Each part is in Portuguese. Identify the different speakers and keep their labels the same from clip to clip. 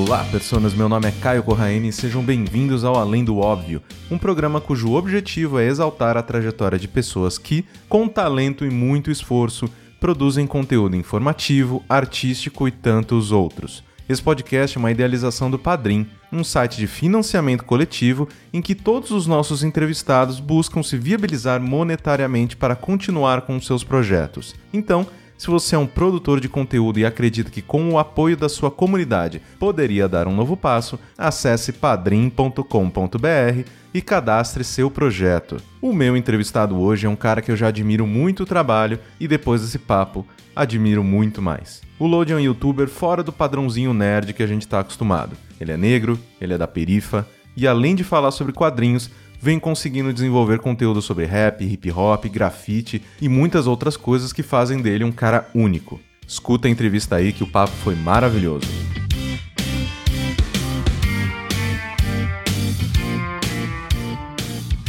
Speaker 1: Olá, pessoas. Meu nome é Caio Corraine e sejam bem-vindos ao Além do Óbvio, um programa cujo objetivo é exaltar a trajetória de pessoas que, com talento e muito esforço, produzem conteúdo informativo, artístico e tantos outros. Esse podcast é uma idealização do Padrim, um site de financiamento coletivo em que todos os nossos entrevistados buscam se viabilizar monetariamente para continuar com seus projetos. Então, se você é um produtor de conteúdo e acredita que com o apoio da sua comunidade poderia dar um novo passo, acesse padrim.com.br e cadastre seu projeto. O meu entrevistado hoje é um cara que eu já admiro muito o trabalho e depois desse papo, admiro muito mais. O Load é um youtuber fora do padrãozinho nerd que a gente está acostumado. Ele é negro, ele é da perifa e além de falar sobre quadrinhos, vem conseguindo desenvolver conteúdo sobre rap, hip hop, grafite e muitas outras coisas que fazem dele um cara único. Escuta a entrevista aí que o papo foi maravilhoso.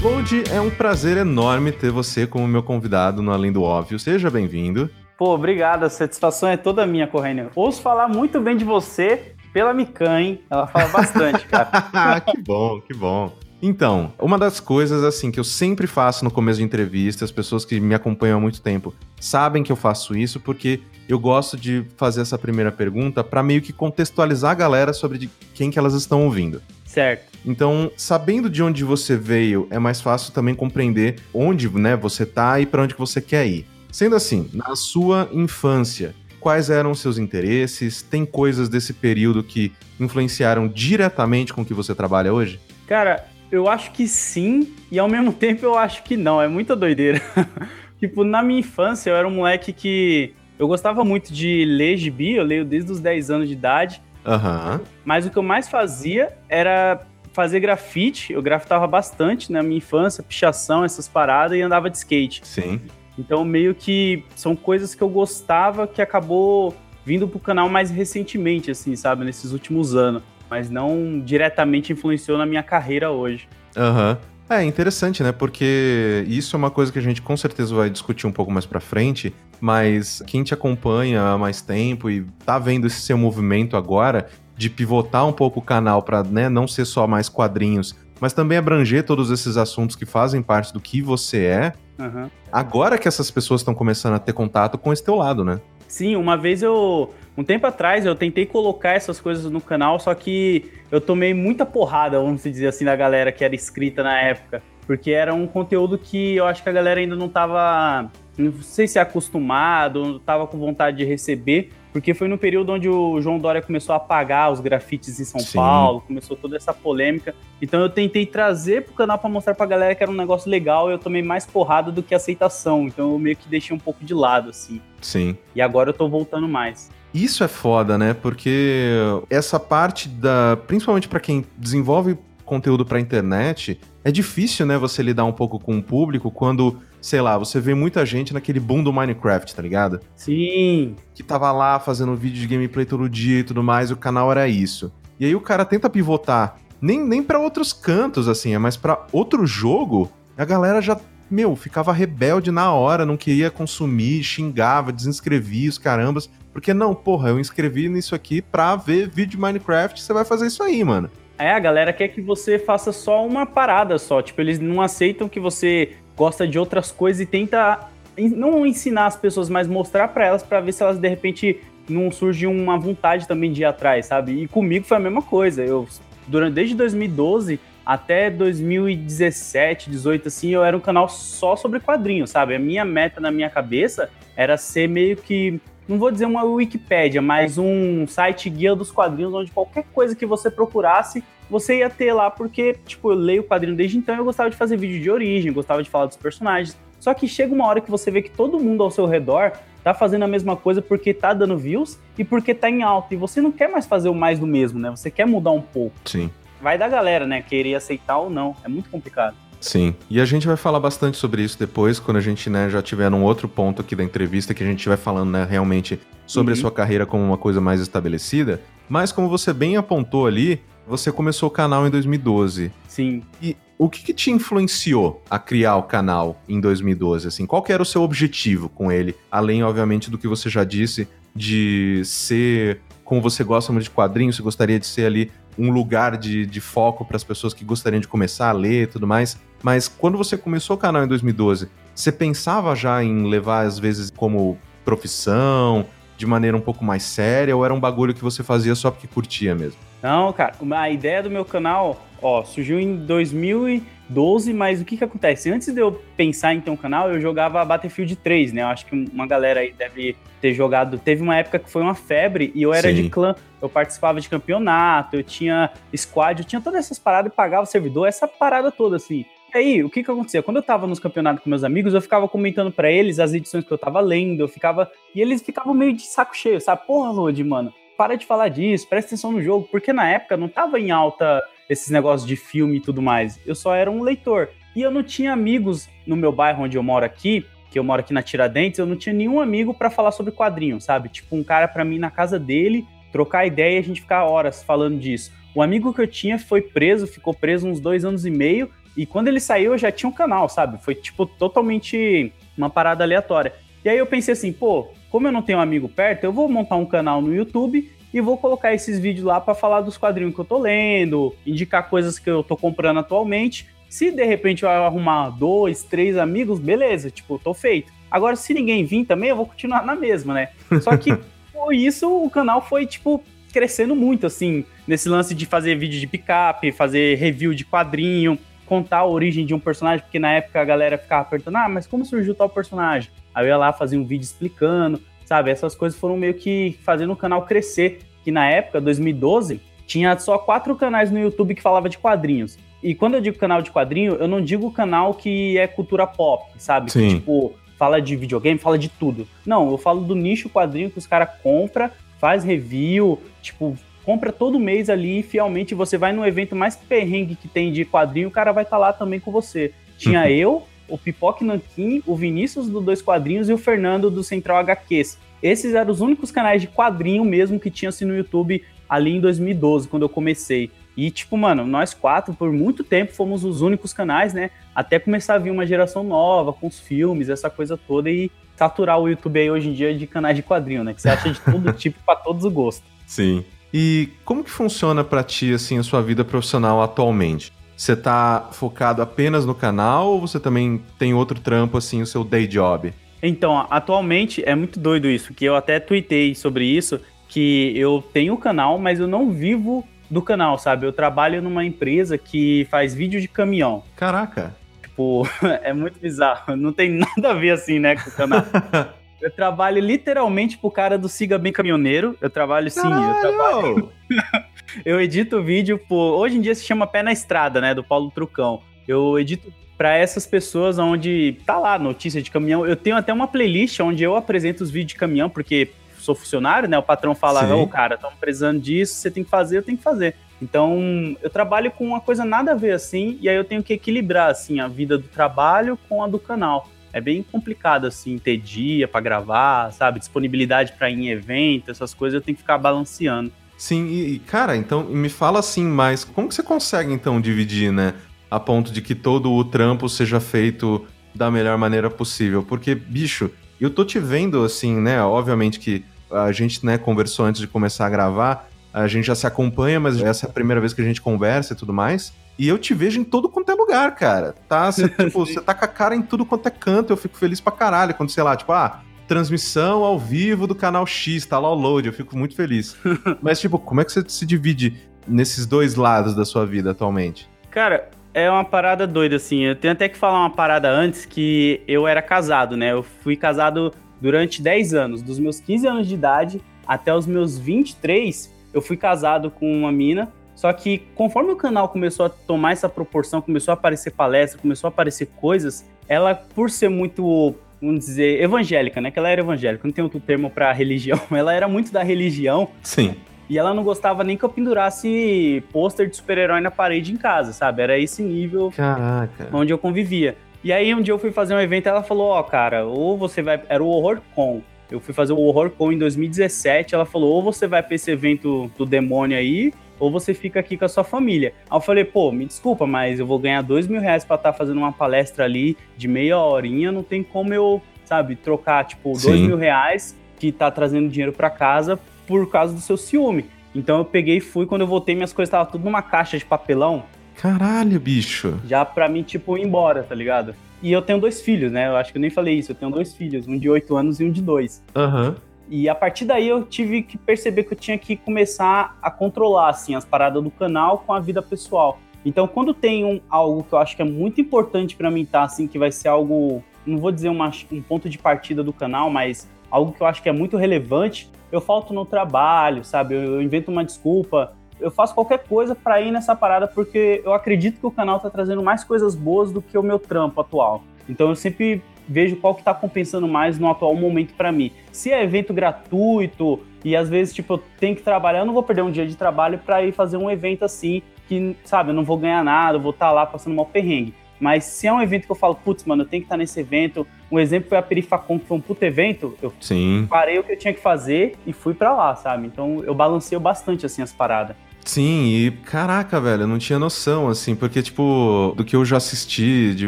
Speaker 1: Load, é um prazer enorme ter você como meu convidado no Além do Óbvio. Seja bem-vindo.
Speaker 2: Pô, obrigado. A satisfação é toda minha, Corrênia. Ouço falar muito bem de você pela Mikan, hein? Ela fala bastante, cara.
Speaker 1: que bom, que bom. Então, uma das coisas assim que eu sempre faço no começo de entrevista, as pessoas que me acompanham há muito tempo sabem que eu faço isso porque eu gosto de fazer essa primeira pergunta para meio que contextualizar a galera sobre de quem que elas estão ouvindo.
Speaker 2: Certo.
Speaker 1: Então, sabendo de onde você veio, é mais fácil também compreender onde, né, você tá e para onde que você quer ir. Sendo assim, na sua infância, quais eram os seus interesses? Tem coisas desse período que influenciaram diretamente com o que você trabalha hoje?
Speaker 2: Cara, eu acho que sim, e ao mesmo tempo eu acho que não. É muita doideira. tipo, na minha infância, eu era um moleque que. Eu gostava muito de ler gibi, eu leio desde os 10 anos de idade.
Speaker 1: Uhum.
Speaker 2: Mas o que eu mais fazia era fazer grafite. Eu grafitava bastante na minha infância, pichação, essas paradas, e andava de skate.
Speaker 1: Sim.
Speaker 2: Então, meio que são coisas que eu gostava que acabou vindo pro canal mais recentemente, assim, sabe? Nesses últimos anos mas não diretamente influenciou na minha carreira hoje.
Speaker 1: Aham. Uhum. É interessante, né? Porque isso é uma coisa que a gente com certeza vai discutir um pouco mais pra frente, mas quem te acompanha há mais tempo e tá vendo esse seu movimento agora de pivotar um pouco o canal para né, não ser só mais quadrinhos, mas também abranger todos esses assuntos que fazem parte do que você é.
Speaker 2: Uhum.
Speaker 1: Agora que essas pessoas estão começando a ter contato com esse teu lado, né?
Speaker 2: Sim, uma vez eu um tempo atrás eu tentei colocar essas coisas no canal, só que eu tomei muita porrada, vamos dizer assim, da galera que era inscrita na época. Porque era um conteúdo que eu acho que a galera ainda não tava, não sei se é acostumado, não tava com vontade de receber. Porque foi no período onde o João Dória começou a apagar os grafites em São Sim. Paulo, começou toda essa polêmica. Então eu tentei trazer pro canal para mostrar pra galera que era um negócio legal e eu tomei mais porrada do que aceitação. Então eu meio que deixei um pouco de lado, assim.
Speaker 1: Sim.
Speaker 2: E agora eu tô voltando mais.
Speaker 1: Isso é foda, né? Porque essa parte da. Principalmente para quem desenvolve conteúdo pra internet, é difícil, né? Você lidar um pouco com o público quando, sei lá, você vê muita gente naquele boom do Minecraft, tá ligado?
Speaker 2: Sim.
Speaker 1: Que tava lá fazendo vídeo de gameplay todo dia e tudo mais, e o canal era isso. E aí o cara tenta pivotar, nem, nem para outros cantos, assim, é mais para outro jogo, a galera já meu, ficava rebelde na hora, não queria consumir, xingava, desinscrevia os carambas. Porque não, porra, eu inscrevi nisso aqui pra ver vídeo de Minecraft, você vai fazer isso aí, mano.
Speaker 2: É, a galera quer que você faça só uma parada só. Tipo, eles não aceitam que você gosta de outras coisas e tenta não ensinar as pessoas, mas mostrar para elas para ver se elas de repente não surge uma vontade também de ir atrás, sabe? E comigo foi a mesma coisa. Eu durante desde 2012 até 2017, 18 assim, eu era um canal só sobre quadrinhos, sabe? A minha meta na minha cabeça era ser meio que não vou dizer uma Wikipédia, mas um site guia dos quadrinhos, onde qualquer coisa que você procurasse, você ia ter lá, porque, tipo, eu leio o quadrinho desde então eu gostava de fazer vídeo de origem, gostava de falar dos personagens. Só que chega uma hora que você vê que todo mundo ao seu redor tá fazendo a mesma coisa porque tá dando views e porque tá em alta. E você não quer mais fazer o mais do mesmo, né? Você quer mudar um pouco.
Speaker 1: Sim.
Speaker 2: Vai da galera, né? Querer aceitar ou não. É muito complicado.
Speaker 1: Sim, e a gente vai falar bastante sobre isso depois, quando a gente né, já tiver num outro ponto aqui da entrevista, que a gente vai falando né, realmente sobre uhum. a sua carreira como uma coisa mais estabelecida. Mas como você bem apontou ali, você começou o canal em 2012.
Speaker 2: Sim.
Speaker 1: E o que, que, te influenciou a criar o canal em 2012? Assim, qual era o seu objetivo com ele? Além, obviamente, do que você já disse de ser como você gosta muito de quadrinhos, você gostaria de ser ali um lugar de, de foco para as pessoas que gostariam de começar a ler e tudo mais. Mas quando você começou o canal em 2012, você pensava já em levar, às vezes, como profissão, de maneira um pouco mais séria, ou era um bagulho que você fazia só porque curtia mesmo?
Speaker 2: Não, cara, a ideia do meu canal, ó, surgiu em 2012, mas o que que acontece? Antes de eu pensar em ter um canal, eu jogava Battlefield 3, né? Eu acho que uma galera aí deve ter jogado. Teve uma época que foi uma febre e eu era Sim. de clã, eu participava de campeonato, eu tinha squad, eu tinha todas essas paradas e pagava o servidor, essa parada toda, assim. Aí, o que que acontecia? Quando eu tava nos campeonatos com meus amigos, eu ficava comentando para eles as edições que eu tava lendo, eu ficava. E eles ficavam meio de saco cheio, sabe? Porra, Lodi, mano, para de falar disso, presta atenção no jogo, porque na época não tava em alta esses negócios de filme e tudo mais. Eu só era um leitor. E eu não tinha amigos no meu bairro onde eu moro aqui, que eu moro aqui na Tiradentes, eu não tinha nenhum amigo para falar sobre quadrinho, sabe? Tipo, um cara para mim na casa dele, trocar ideia e a gente ficar horas falando disso. O amigo que eu tinha foi preso, ficou preso uns dois anos e meio, e quando ele saiu eu já tinha um canal, sabe? Foi, tipo, totalmente uma parada aleatória. E aí eu pensei assim, pô, como eu não tenho um amigo perto, eu vou montar um canal no YouTube e vou colocar esses vídeos lá para falar dos quadrinhos que eu tô lendo, indicar coisas que eu tô comprando atualmente. Se de repente eu arrumar dois, três amigos, beleza, tipo, tô feito. Agora, se ninguém vir também, eu vou continuar na mesma, né? Só que por isso o canal foi, tipo, crescendo muito, assim, nesse lance de fazer vídeo de picape, fazer review de quadrinho, contar a origem de um personagem, porque na época a galera ficava perguntando, ah, mas como surgiu tal personagem? Aí eu ia lá fazer um vídeo explicando, sabe? Essas coisas foram meio que fazendo o canal crescer, que na época, 2012, tinha só quatro canais no YouTube que falava de quadrinhos. E quando eu digo canal de quadrinho, eu não digo canal que é cultura pop, sabe?
Speaker 1: Sim.
Speaker 2: Que, tipo, fala de videogame, fala de tudo. Não, eu falo do nicho quadrinho que os caras compra, faz review, tipo, compra todo mês ali fielmente você vai no evento mais perrengue que tem de quadrinho, o cara vai estar tá lá também com você. Tinha eu, o Pipoque Nankin, o Vinícius do Dois Quadrinhos e o Fernando do Central HQs. Esses eram os únicos canais de quadrinho mesmo que tinha assim no YouTube ali em 2012, quando eu comecei. E, tipo, mano, nós quatro, por muito tempo, fomos os únicos canais, né? Até começar a vir uma geração nova, com os filmes, essa coisa toda, e saturar o YouTube aí hoje em dia de canais de quadrinho, né? Que você acha de todo tipo para todos os gostos.
Speaker 1: Sim. E como que funciona para ti, assim, a sua vida profissional atualmente? Você tá focado apenas no canal ou você também tem outro trampo, assim, o seu day job?
Speaker 2: Então, atualmente é muito doido isso, que eu até tuitei sobre isso, que eu tenho o canal, mas eu não vivo do canal, sabe? Eu trabalho numa empresa que faz vídeo de caminhão.
Speaker 1: Caraca!
Speaker 2: Tipo, é muito bizarro. Não tem nada a ver assim, né, com o canal. eu trabalho literalmente pro cara do Siga Bem Caminhoneiro. Eu trabalho sim, Caralho! eu trabalho. eu edito vídeo por. Hoje em dia se chama Pé na Estrada, né? Do Paulo Trucão. Eu edito para essas pessoas onde tá lá notícia de caminhão. Eu tenho até uma playlist onde eu apresento os vídeos de caminhão, porque sou funcionário, né? O patrão fala, ô oh, cara, estamos precisando disso, você tem que fazer, eu tenho que fazer. Então, eu trabalho com uma coisa nada a ver assim, e aí eu tenho que equilibrar assim a vida do trabalho com a do canal. É bem complicado assim ter dia para gravar, sabe? Disponibilidade para ir em evento, essas coisas eu tenho que ficar balanceando.
Speaker 1: Sim, e cara, então me fala assim mais, como que você consegue então dividir, né? A ponto de que todo o trampo seja feito da melhor maneira possível. Porque, bicho, eu tô te vendo assim, né? Obviamente que a gente, né, conversou antes de começar a gravar, a gente já se acompanha, mas essa é a primeira vez que a gente conversa e tudo mais. E eu te vejo em todo quanto é lugar, cara. Tá? Você tipo, tá com a cara em tudo quanto é canto. Eu fico feliz pra caralho quando, sei lá, tipo, ah, transmissão ao vivo do canal X, tá lá o load, eu fico muito feliz. Mas, tipo, como é que você se divide nesses dois lados da sua vida atualmente?
Speaker 2: Cara, é uma parada doida, assim. Eu tenho até que falar uma parada antes que eu era casado, né? Eu fui casado durante 10 anos, dos meus 15 anos de idade até os meus 23, eu fui casado com uma mina. Só que conforme o canal começou a tomar essa proporção, começou a aparecer palestra, começou a aparecer coisas, ela, por ser muito vamos dizer, evangélica, né? Que ela era evangélica, não tem outro termo para religião. Ela era muito da religião.
Speaker 1: Sim.
Speaker 2: E ela não gostava nem que eu pendurasse pôster de super-herói na parede em casa, sabe? Era esse nível
Speaker 1: Caraca.
Speaker 2: onde eu convivia. E aí um dia eu fui fazer um evento e ela falou, ó, oh, cara, ou você vai. Era o Horror Con. Eu fui fazer o Horror Con em 2017. Ela falou, ou você vai pra esse evento do demônio aí, ou você fica aqui com a sua família. Aí eu falei, pô, me desculpa, mas eu vou ganhar dois mil reais pra estar tá fazendo uma palestra ali de meia horinha, não tem como eu, sabe, trocar, tipo, dois mil reais que tá trazendo dinheiro para casa por causa do seu ciúme. Então eu peguei e fui, quando eu voltei, minhas coisas estavam tudo numa caixa de papelão.
Speaker 1: Caralho, bicho.
Speaker 2: Já pra mim, tipo, ir embora, tá ligado? E eu tenho dois filhos, né? Eu acho que eu nem falei isso. Eu tenho dois filhos, um de 8 anos e um de 2.
Speaker 1: Aham. Uhum.
Speaker 2: E a partir daí eu tive que perceber que eu tinha que começar a controlar, assim, as paradas do canal com a vida pessoal. Então, quando tem um, algo que eu acho que é muito importante para mim tá, assim, que vai ser algo, não vou dizer uma, um ponto de partida do canal, mas algo que eu acho que é muito relevante, eu falto no trabalho, sabe? Eu, eu invento uma desculpa, eu faço qualquer coisa para ir nessa parada porque eu acredito que o canal tá trazendo mais coisas boas do que o meu trampo atual. Então eu sempre vejo qual que tá compensando mais no atual momento para mim. Se é evento gratuito e às vezes tipo eu tenho que trabalhar, eu não vou perder um dia de trabalho para ir fazer um evento assim que, sabe, eu não vou ganhar nada, eu vou estar tá lá passando mal perrengue. Mas se é um evento que eu falo, putz, mano, eu tenho que estar tá nesse evento. Um exemplo foi a Perifacom, que foi um puto evento. Eu
Speaker 1: Sim.
Speaker 2: parei o que eu tinha que fazer e fui para lá, sabe? Então eu balanceio bastante, assim, as paradas.
Speaker 1: Sim, e caraca, velho, eu não tinha noção, assim, porque, tipo, do que eu já assisti de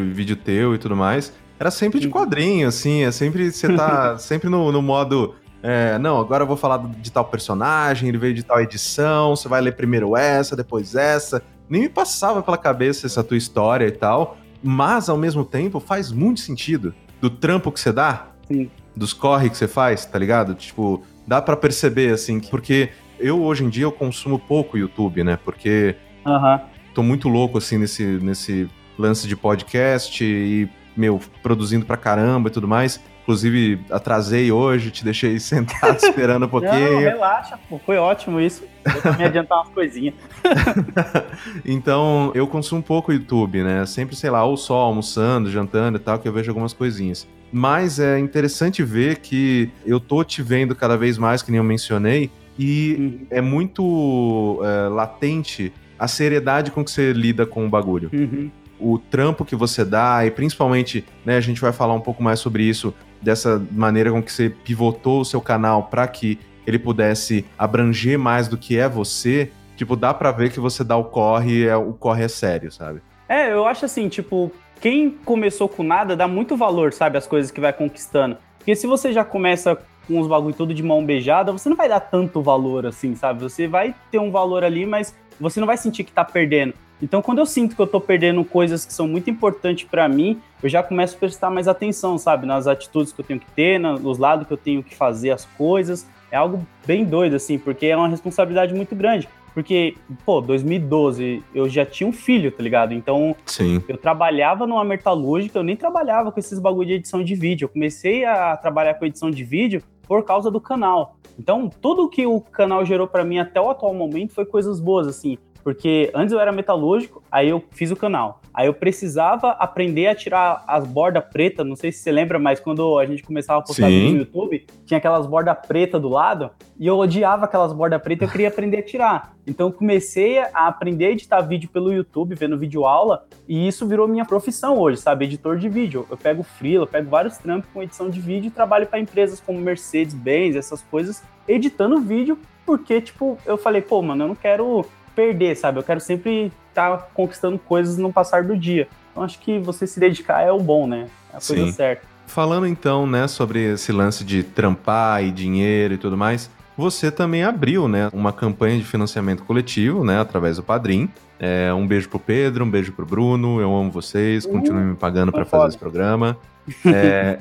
Speaker 1: vídeo teu e tudo mais, era sempre de quadrinho, assim, é sempre, você tá sempre no, no modo, é, não, agora eu vou falar de tal personagem, ele veio de tal edição, você vai ler primeiro essa, depois essa, nem me passava pela cabeça essa tua história e tal, mas ao mesmo tempo faz muito sentido do trampo que você dá,
Speaker 2: Sim.
Speaker 1: dos corre que você faz, tá ligado? Tipo, dá para perceber, assim, porque eu hoje em dia eu consumo pouco YouTube, né? Porque
Speaker 2: uhum.
Speaker 1: tô muito louco assim nesse, nesse lance de podcast e, meu, produzindo pra caramba e tudo mais. Inclusive, atrasei hoje, te deixei sentado esperando um pouquinho. Não,
Speaker 2: relaxa, pô, foi ótimo isso. Eu também adiantar umas coisinhas.
Speaker 1: então, eu consumo pouco YouTube, né? Sempre, sei lá, ou só almoçando, jantando e tal, que eu vejo algumas coisinhas. Mas é interessante ver que eu tô te vendo cada vez mais, que nem eu mencionei, e uhum. é muito é, latente a seriedade com que você lida com o bagulho.
Speaker 2: Uhum.
Speaker 1: O trampo que você dá, e principalmente, né, a gente vai falar um pouco mais sobre isso, dessa maneira com que você pivotou o seu canal para que ele pudesse abranger mais do que é você. Tipo, dá para ver que você dá o corre, é, o corre é sério, sabe?
Speaker 2: É, eu acho assim, tipo, quem começou com nada dá muito valor, sabe, as coisas que vai conquistando. Porque se você já começa com os bagulho tudo de mão beijada, você não vai dar tanto valor assim, sabe? Você vai ter um valor ali, mas você não vai sentir que tá perdendo. Então, quando eu sinto que eu tô perdendo coisas que são muito importantes para mim, eu já começo a prestar mais atenção, sabe? Nas atitudes que eu tenho que ter, nos lados que eu tenho que fazer as coisas. É algo bem doido, assim, porque é uma responsabilidade muito grande. Porque, pô, 2012 eu já tinha um filho, tá ligado? Então,
Speaker 1: Sim.
Speaker 2: eu trabalhava numa metalúrgica, eu nem trabalhava com esses bagulho de edição de vídeo. Eu comecei a trabalhar com edição de vídeo por causa do canal. Então, tudo que o canal gerou para mim até o atual momento foi coisas boas, assim. Porque antes eu era metalúrgico, aí eu fiz o canal. Aí eu precisava aprender a tirar as bordas pretas. Não sei se você lembra, mas quando a gente começava a postar vídeo no YouTube, tinha aquelas bordas pretas do lado. E eu odiava aquelas bordas pretas, eu queria aprender a tirar. Então eu comecei a aprender a editar vídeo pelo YouTube, vendo vídeo aula. E isso virou minha profissão hoje, sabe? Editor de vídeo. Eu pego freela, eu pego vários trampos com edição de vídeo e trabalho para empresas como Mercedes-Benz, essas coisas, editando vídeo. Porque, tipo, eu falei, pô, mano, eu não quero perder, sabe? Eu quero sempre estar tá conquistando coisas no passar do dia. Então acho que você se dedicar é o bom, né? É a Sim. coisa certa.
Speaker 1: Falando então, né, sobre esse lance de trampar e dinheiro e tudo mais, você também abriu, né, uma campanha de financiamento coletivo, né, através do Padrim. É, um beijo pro Pedro, um beijo pro Bruno, eu amo vocês, continuem me pagando para fazer esse programa. É,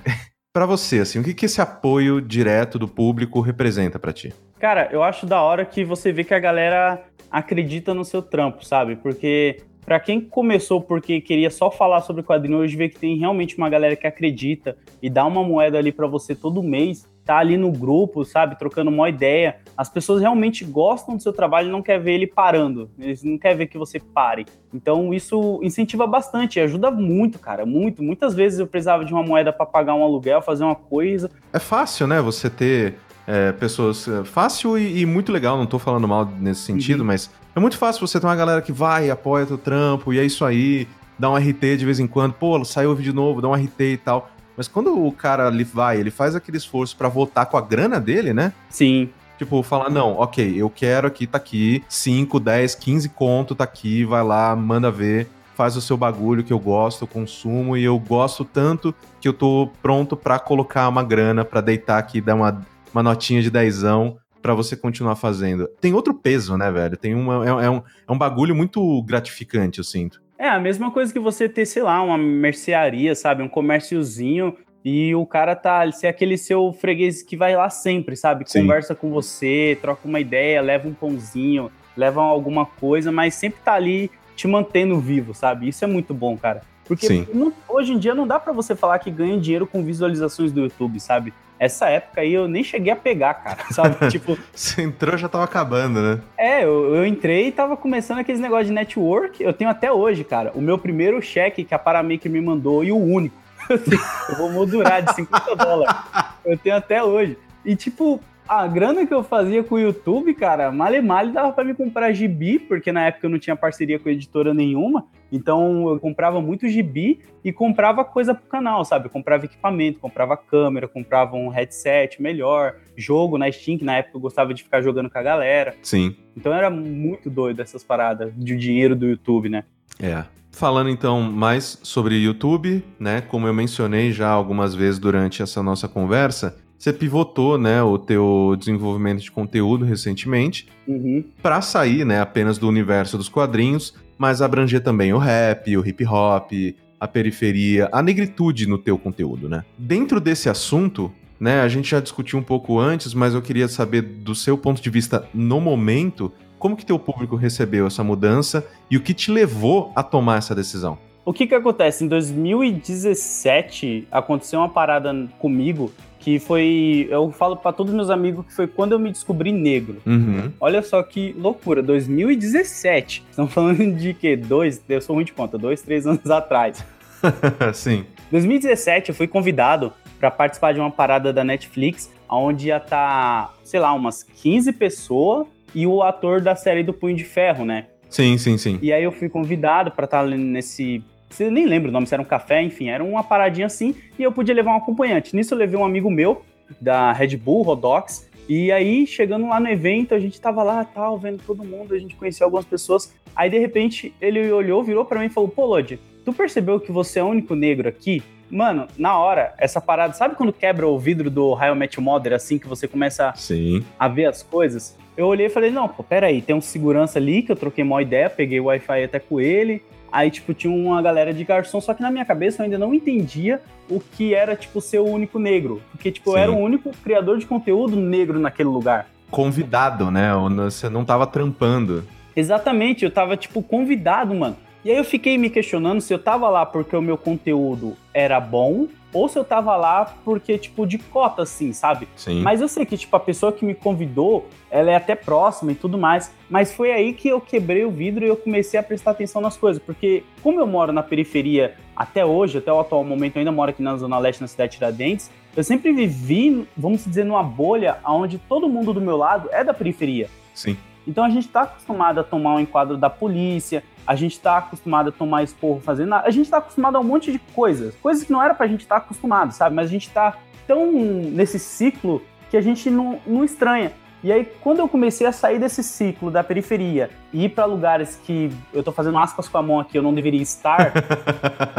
Speaker 1: para você, assim, o que, que esse apoio direto do público representa para ti?
Speaker 2: Cara, eu acho da hora que você vê que a galera acredita no seu trampo, sabe? Porque para quem começou porque queria só falar sobre quadrinho, hoje vê que tem realmente uma galera que acredita e dá uma moeda ali para você todo mês, tá ali no grupo, sabe, trocando uma ideia. As pessoas realmente gostam do seu trabalho e não quer ver ele parando. Eles não querem ver que você pare. Então isso incentiva bastante, ajuda muito, cara, muito. Muitas vezes eu precisava de uma moeda para pagar um aluguel, fazer uma coisa.
Speaker 1: É fácil, né? Você ter é, pessoas. É, fácil e, e, muito legal, não tô falando mal nesse sentido, uhum. mas é muito fácil você ter uma galera que vai, apoia teu trampo, e é isso aí, dá um RT de vez em quando, pô, saiu o vídeo novo, dá um RT e tal. Mas quando o cara ali vai, ele faz aquele esforço para voltar com a grana dele, né?
Speaker 2: Sim.
Speaker 1: Tipo, falar, não, ok, eu quero aqui, tá aqui, 5, 10, 15 conto, tá aqui, vai lá, manda ver, faz o seu bagulho que eu gosto, eu consumo, e eu gosto tanto que eu tô pronto para colocar uma grana, para deitar aqui, dar uma uma notinha de dezão para você continuar fazendo. Tem outro peso, né, velho? Tem uma, é, é, um, é um bagulho muito gratificante, eu sinto.
Speaker 2: É a mesma coisa que você ter, sei lá, uma mercearia, sabe? Um comérciozinho e o cara tá, ser aquele seu freguês que vai lá sempre, sabe? Sim. Conversa com você, troca uma ideia, leva um pãozinho, leva alguma coisa, mas sempre tá ali te mantendo vivo, sabe? Isso é muito bom, cara. Porque não, hoje em dia não dá para você falar que ganha dinheiro com visualizações do YouTube, sabe? Essa época aí eu nem cheguei a pegar, cara, sabe? tipo.
Speaker 1: Você entrou já tava acabando, né?
Speaker 2: É, eu, eu entrei e tava começando aqueles negócios de network. Eu tenho até hoje, cara. O meu primeiro cheque que a Paramaker me mandou e o único. eu vou moldurar de 50 dólares. Eu tenho até hoje. E, tipo, a grana que eu fazia com o YouTube, cara, male male dava para me comprar gibi, porque na época eu não tinha parceria com editora nenhuma. Então eu comprava muito gibi e comprava coisa pro canal, sabe? Eu comprava equipamento, comprava câmera, comprava um headset melhor, jogo na Steam, que na época eu gostava de ficar jogando com a galera.
Speaker 1: Sim.
Speaker 2: Então era muito doido essas paradas de dinheiro do YouTube, né?
Speaker 1: É. Falando então mais sobre YouTube, né? Como eu mencionei já algumas vezes durante essa nossa conversa, você pivotou, né, o teu desenvolvimento de conteúdo recentemente
Speaker 2: uhum.
Speaker 1: para sair, né, apenas do universo dos quadrinhos, mas abranger também o rap, o hip hop, a periferia, a negritude no teu conteúdo, né? Dentro desse assunto, né, a gente já discutiu um pouco antes, mas eu queria saber do seu ponto de vista no momento, como que teu público recebeu essa mudança e o que te levou a tomar essa decisão?
Speaker 2: O que que acontece? Em 2017 aconteceu uma parada comigo que foi. Eu falo para todos meus amigos que foi quando eu me descobri negro.
Speaker 1: Uhum.
Speaker 2: Olha só que loucura, 2017. Estamos falando de quê? Dois, eu sou ruim de conta, dois, três anos atrás.
Speaker 1: Sim.
Speaker 2: 2017 eu fui convidado para participar de uma parada da Netflix, onde ia estar, tá, sei lá, umas 15 pessoas e o ator da série do Punho de Ferro, né?
Speaker 1: Sim, sim, sim.
Speaker 2: E aí eu fui convidado para estar tá nesse você nem lembra o nome, se era um café, enfim, era uma paradinha assim, e eu podia levar um acompanhante. Nisso eu levei um amigo meu, da Red Bull, Rodox, e aí, chegando lá no evento, a gente tava lá, tal, vendo todo mundo, a gente conhecia algumas pessoas, aí de repente ele olhou, virou para mim e falou, pô, Lodi, tu percebeu que você é o único negro aqui? Mano, na hora, essa parada, sabe quando quebra o vidro do I Met Mother, assim, que você começa
Speaker 1: Sim.
Speaker 2: a ver as coisas? Eu olhei e falei, não, pô, peraí, tem um segurança ali que eu troquei uma ideia, peguei o Wi-Fi até com ele, Aí, tipo, tinha uma galera de garçom, só que na minha cabeça eu ainda não entendia o que era, tipo, ser o único negro. Porque, tipo, Sim. eu era o único criador de conteúdo negro naquele lugar.
Speaker 1: Convidado, né? Você não tava trampando.
Speaker 2: Exatamente, eu tava, tipo, convidado, mano. E aí eu fiquei me questionando se eu tava lá porque o meu conteúdo era bom ou se eu tava lá porque, tipo, de cota, assim, sabe?
Speaker 1: Sim.
Speaker 2: Mas eu sei que, tipo, a pessoa que me convidou, ela é até próxima e tudo mais. Mas foi aí que eu quebrei o vidro e eu comecei a prestar atenção nas coisas. Porque, como eu moro na periferia até hoje, até o atual momento, eu ainda moro aqui na Zona Leste, na cidade de Tiradentes, eu sempre vivi, vamos dizer, numa bolha onde todo mundo do meu lado é da periferia.
Speaker 1: Sim.
Speaker 2: Então a gente está acostumado a tomar um enquadro da polícia, a gente está acostumado a tomar esporro fazendo nada, a gente está acostumado a um monte de coisas, coisas que não era para a gente estar tá acostumado, sabe? Mas a gente está tão nesse ciclo que a gente não, não estranha. E aí, quando eu comecei a sair desse ciclo da periferia e ir para lugares que eu tô fazendo aspas com a mão aqui, eu não deveria estar,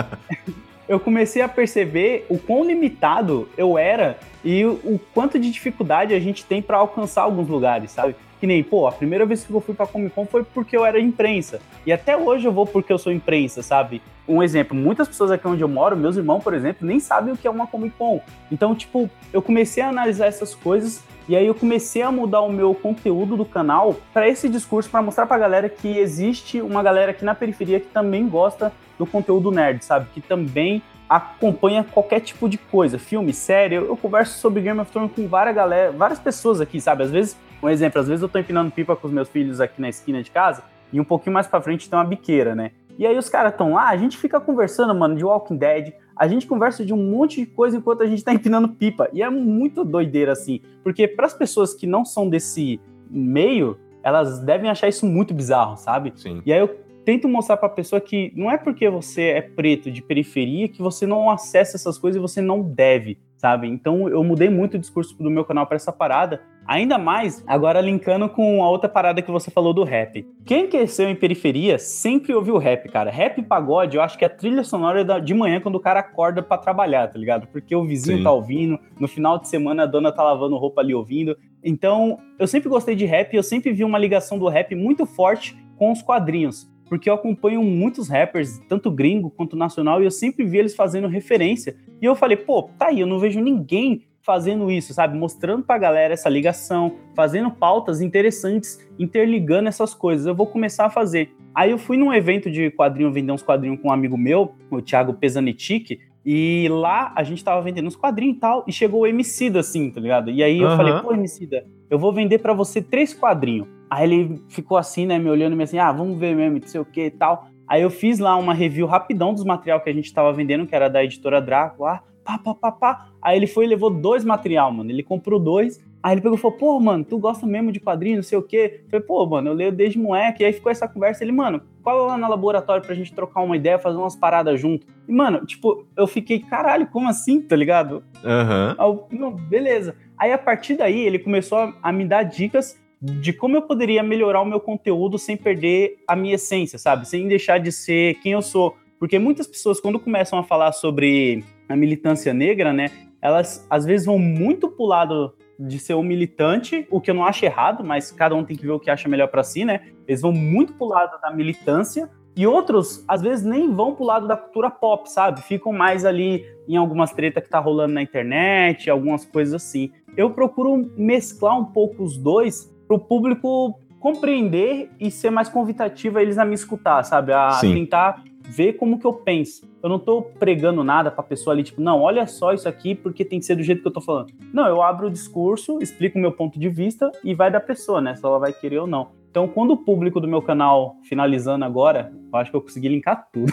Speaker 2: eu comecei a perceber o quão limitado eu era e o quanto de dificuldade a gente tem para alcançar alguns lugares, sabe? Que nem, pô, a primeira vez que eu fui pra Comic Con foi porque eu era imprensa. E até hoje eu vou porque eu sou imprensa, sabe? Um exemplo, muitas pessoas aqui onde eu moro, meus irmãos, por exemplo, nem sabem o que é uma Comic Con. Então, tipo, eu comecei a analisar essas coisas e aí eu comecei a mudar o meu conteúdo do canal para esse discurso, para mostrar pra galera que existe uma galera aqui na periferia que também gosta do conteúdo nerd, sabe? Que também acompanha qualquer tipo de coisa, filme, série. Eu, eu converso sobre Game of Thrones com várias galera, várias pessoas aqui, sabe? Às vezes um exemplo, às vezes eu tô empinando pipa com os meus filhos aqui na esquina de casa e um pouquinho mais pra frente tem uma biqueira, né? E aí os caras estão lá, a gente fica conversando, mano, de Walking Dead, a gente conversa de um monte de coisa enquanto a gente tá empinando pipa. E é muito doideira assim, porque para as pessoas que não são desse meio, elas devem achar isso muito bizarro, sabe?
Speaker 1: Sim.
Speaker 2: E aí eu tento mostrar para a pessoa que não é porque você é preto de periferia que você não acessa essas coisas e você não deve, sabe? Então eu mudei muito o discurso do meu canal para essa parada Ainda mais agora linkando com a outra parada que você falou do rap. Quem cresceu em periferia sempre ouviu rap, cara. Rap e pagode, eu acho que é a trilha sonora de manhã quando o cara acorda para trabalhar, tá ligado? Porque o vizinho Sim. tá ouvindo, no final de semana a dona tá lavando roupa ali ouvindo. Então, eu sempre gostei de rap, eu sempre vi uma ligação do rap muito forte com os quadrinhos, porque eu acompanho muitos rappers, tanto gringo quanto nacional, e eu sempre vi eles fazendo referência. E eu falei, pô, tá aí, eu não vejo ninguém fazendo isso, sabe? Mostrando pra galera essa ligação, fazendo pautas interessantes, interligando essas coisas. Eu vou começar a fazer. Aí eu fui num evento de quadrinho, vender uns quadrinhos com um amigo meu, o Thiago Pesanetic, e lá a gente tava vendendo uns quadrinhos e tal, e chegou o Emicida, assim, tá ligado? E aí eu uhum. falei, pô, Emicida, eu vou vender para você três quadrinhos. Aí ele ficou assim, né, me olhando, me assim, ah, vamos ver mesmo, não sei o que e tal. Aí eu fiz lá uma review rapidão dos material que a gente tava vendendo, que era da editora Draco lá pá, pá, pá, pá. Aí ele foi e levou dois material, mano. Ele comprou dois. Aí ele pegou e falou, pô, mano, tu gosta mesmo de quadrinhos, não sei o quê. Eu falei, pô, mano, eu leio desde moleque. E aí ficou essa conversa. Ele, mano, qual lá no laboratório pra gente trocar uma ideia, fazer umas paradas junto? E, mano, tipo, eu fiquei, caralho, como assim, tá ligado?
Speaker 1: Aham.
Speaker 2: Uhum. beleza. Aí, a partir daí, ele começou a me dar dicas de como eu poderia melhorar o meu conteúdo sem perder a minha essência, sabe? Sem deixar de ser quem eu sou. Porque muitas pessoas, quando começam a falar sobre a militância negra, né, elas às vezes vão muito pro lado de ser um militante, o que eu não acho errado, mas cada um tem que ver o que acha melhor para si, né? Eles vão muito pro lado da militância e outros, às vezes, nem vão pro lado da cultura pop, sabe? Ficam mais ali em algumas tretas que tá rolando na internet, algumas coisas assim. Eu procuro mesclar um pouco os dois pro público compreender e ser mais convidativo a eles a me escutar, sabe? A Sim. tentar ver como que eu penso. Eu não tô pregando nada pra pessoa ali, tipo, não, olha só isso aqui porque tem que ser do jeito que eu tô falando. Não, eu abro o discurso, explico o meu ponto de vista e vai da pessoa, né? Se ela vai querer ou não. Então, quando o público do meu canal, finalizando agora, eu acho que eu consegui linkar tudo.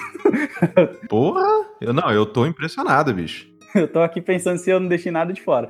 Speaker 1: Porra! Eu, não, eu tô impressionado, bicho.
Speaker 2: Eu tô aqui pensando se eu não deixei nada de fora.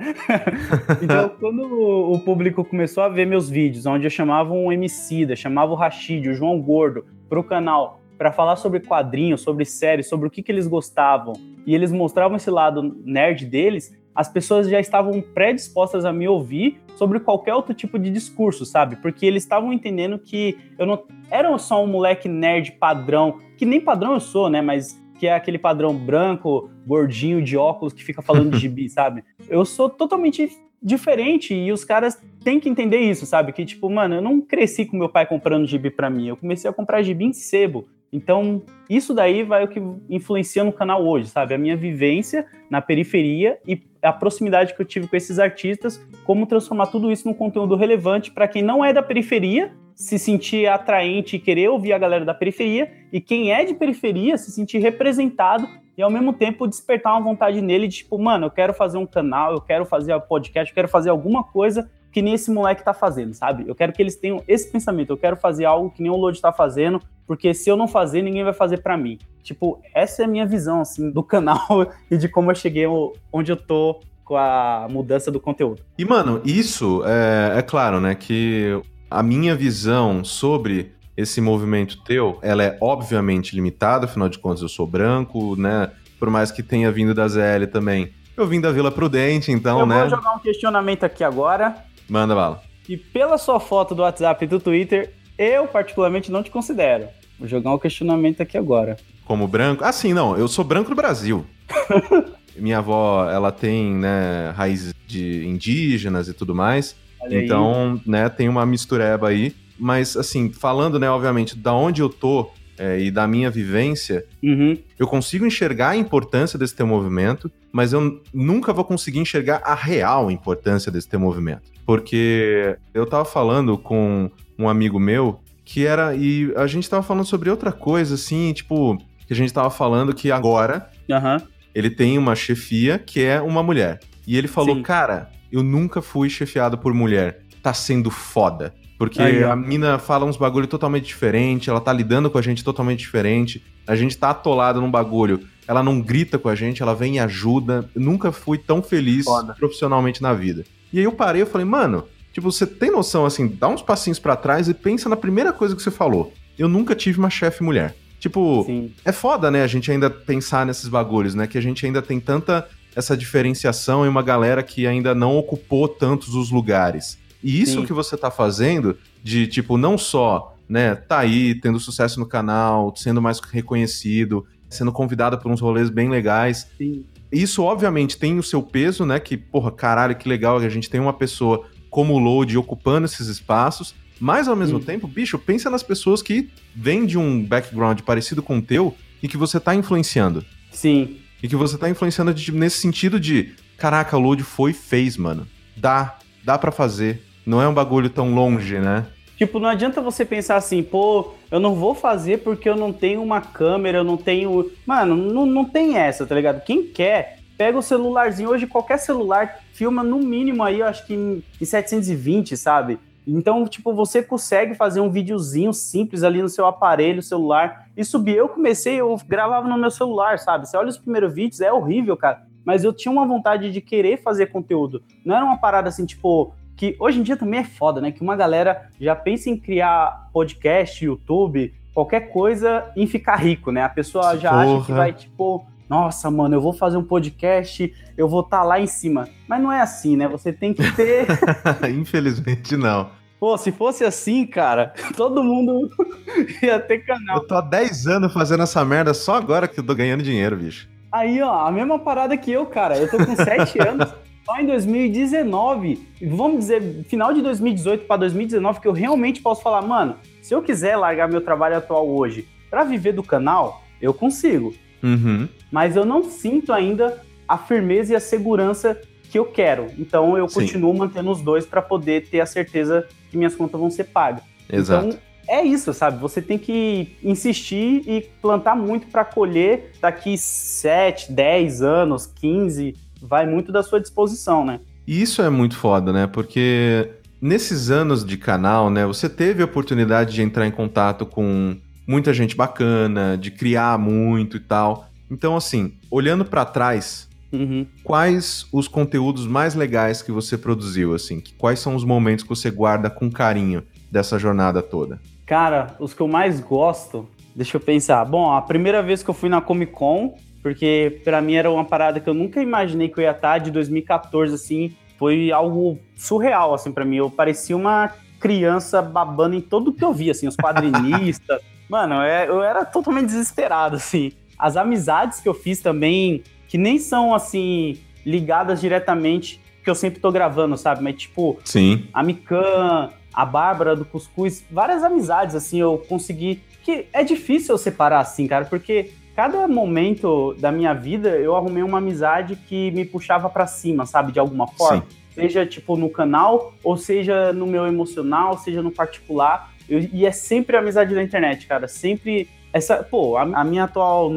Speaker 2: então, quando o público começou a ver meus vídeos, onde eu chamava um Emicida, chamava o Rashid, o João Gordo, pro canal, para falar sobre quadrinhos, sobre séries, sobre o que, que eles gostavam, e eles mostravam esse lado nerd deles, as pessoas já estavam predispostas a me ouvir sobre qualquer outro tipo de discurso, sabe? Porque eles estavam entendendo que eu não era só um moleque nerd padrão, que nem padrão eu sou, né? Mas que é aquele padrão branco, gordinho, de óculos, que fica falando de gibi, sabe? Eu sou totalmente diferente e os caras têm que entender isso, sabe? Que tipo, mano, eu não cresci com meu pai comprando gibi para mim, eu comecei a comprar gibi em sebo. Então, isso daí vai o que influencia no canal hoje, sabe? A minha vivência na periferia e a proximidade que eu tive com esses artistas, como transformar tudo isso num conteúdo relevante para quem não é da periferia se sentir atraente e querer ouvir a galera da periferia, e quem é de periferia se sentir representado e ao mesmo tempo despertar uma vontade nele de tipo, mano, eu quero fazer um canal, eu quero fazer um podcast, eu quero fazer alguma coisa que nem esse moleque tá fazendo, sabe? Eu quero que eles tenham esse pensamento, eu quero fazer algo que nem o Lodi tá fazendo, porque se eu não fazer, ninguém vai fazer para mim. Tipo, essa é a minha visão, assim, do canal e de como eu cheguei onde eu tô com a mudança do conteúdo.
Speaker 1: E, mano, isso é, é claro, né, que a minha visão sobre esse movimento teu, ela é obviamente limitada, afinal de contas eu sou branco, né, por mais que tenha vindo da ZL também. Eu vim da Vila Prudente, então,
Speaker 2: eu
Speaker 1: né?
Speaker 2: Eu vou jogar um questionamento aqui agora.
Speaker 1: Manda bala.
Speaker 2: E pela sua foto do WhatsApp e do Twitter, eu particularmente não te considero. Vou jogar um questionamento aqui agora.
Speaker 1: Como branco? Ah, sim, não. Eu sou branco do Brasil. Minha avó, ela tem, né, raízes de indígenas e tudo mais. Olha então, aí. né, tem uma mistureba aí. Mas, assim, falando, né, obviamente, da onde eu tô é, e da minha vivência,
Speaker 2: uhum.
Speaker 1: eu consigo enxergar a importância desse teu movimento, mas eu nunca vou conseguir enxergar a real importância desse teu movimento. Porque eu tava falando com um amigo meu que era. E a gente tava falando sobre outra coisa, assim, tipo, que a gente tava falando que agora
Speaker 2: uhum.
Speaker 1: ele tem uma chefia que é uma mulher. E ele falou, Sim. cara, eu nunca fui chefiado por mulher. Tá sendo foda. Porque Aí, a mina fala uns bagulho totalmente diferente, ela tá lidando com a gente totalmente diferente. A gente tá atolado num bagulho, ela não grita com a gente, ela vem e ajuda. Eu nunca fui tão feliz Foda. profissionalmente na vida. E aí eu parei e falei, mano, tipo, você tem noção, assim, dá uns passinhos para trás e pensa na primeira coisa que você falou. Eu nunca tive uma chefe mulher. Tipo, Sim. é foda, né, a gente ainda pensar nesses bagulhos, né? Que a gente ainda tem tanta essa diferenciação em uma galera que ainda não ocupou tantos os lugares. E isso Sim. que você tá fazendo, de tipo, não só, né, tá aí, tendo sucesso no canal, sendo mais reconhecido, sendo convidado por uns rolês bem legais.
Speaker 2: Sim.
Speaker 1: Isso, obviamente, tem o seu peso, né? Que, porra, caralho, que legal que a gente tem uma pessoa como load ocupando esses espaços, mas ao mesmo Sim. tempo, bicho, pensa nas pessoas que vêm de um background parecido com o teu e que você tá influenciando.
Speaker 2: Sim.
Speaker 1: E que você tá influenciando de, nesse sentido de, caraca, o load foi fez, mano. Dá, dá para fazer. Não é um bagulho tão longe, né?
Speaker 2: Tipo, não adianta você pensar assim, pô, eu não vou fazer porque eu não tenho uma câmera, eu não tenho. Mano, não, não tem essa, tá ligado? Quem quer, pega o celularzinho. Hoje, qualquer celular filma no mínimo aí, eu acho que em, em 720, sabe? Então, tipo, você consegue fazer um videozinho simples ali no seu aparelho celular e subir. Eu comecei, eu gravava no meu celular, sabe? Você olha os primeiros vídeos, é horrível, cara. Mas eu tinha uma vontade de querer fazer conteúdo. Não era uma parada assim, tipo, que hoje em dia também é foda, né? Que uma galera já pensa em criar podcast, YouTube, qualquer coisa em ficar rico, né? A pessoa já Porra. acha que vai, tipo, nossa, mano, eu vou fazer um podcast, eu vou estar tá lá em cima. Mas não é assim, né? Você tem que ter.
Speaker 1: Infelizmente, não.
Speaker 2: Pô, se fosse assim, cara, todo mundo ia ter canal.
Speaker 1: Eu tô há 10 anos fazendo essa merda só agora que eu tô ganhando dinheiro, bicho.
Speaker 2: Aí, ó, a mesma parada que eu, cara. Eu tô com 7 anos, só em 2019. Vamos dizer, final de 2018 para 2019, que eu realmente posso falar, mano, se eu quiser largar meu trabalho atual hoje para viver do canal, eu consigo.
Speaker 1: Uhum.
Speaker 2: Mas eu não sinto ainda a firmeza e a segurança que eu quero. Então eu Sim. continuo mantendo os dois para poder ter a certeza que minhas contas vão ser pagas.
Speaker 1: Exato.
Speaker 2: Então, é isso, sabe? Você tem que insistir e plantar muito para colher daqui 7, 10 anos, 15, vai muito da sua disposição, né?
Speaker 1: E isso é muito foda, né? Porque nesses anos de canal, né, você teve a oportunidade de entrar em contato com muita gente bacana, de criar muito e tal. Então, assim, olhando para trás,
Speaker 2: uhum.
Speaker 1: quais os conteúdos mais legais que você produziu, assim? Quais são os momentos que você guarda com carinho dessa jornada toda?
Speaker 2: Cara, os que eu mais gosto, deixa eu pensar. Bom, a primeira vez que eu fui na Comic Con, porque para mim era uma parada que eu nunca imaginei que eu ia estar de 2014, assim, foi algo surreal, assim, para mim. Eu parecia uma criança babando em tudo que eu via, assim, os quadrinistas, Mano, é, eu era totalmente desesperado, assim. As amizades que eu fiz também, que nem são, assim, ligadas diretamente, que eu sempre tô gravando, sabe? Mas, tipo,
Speaker 1: Sim.
Speaker 2: a Mikan, a Bárbara do Cuscuz, várias amizades, assim, eu consegui. Que é difícil eu separar, assim, cara, porque cada momento da minha vida eu arrumei uma amizade que me puxava para cima, sabe? De alguma forma. Sim. Seja, tipo, no canal, ou seja no meu emocional, seja no particular. Eu, e é sempre a amizade da internet, cara. Sempre essa, pô, a, a, minha atual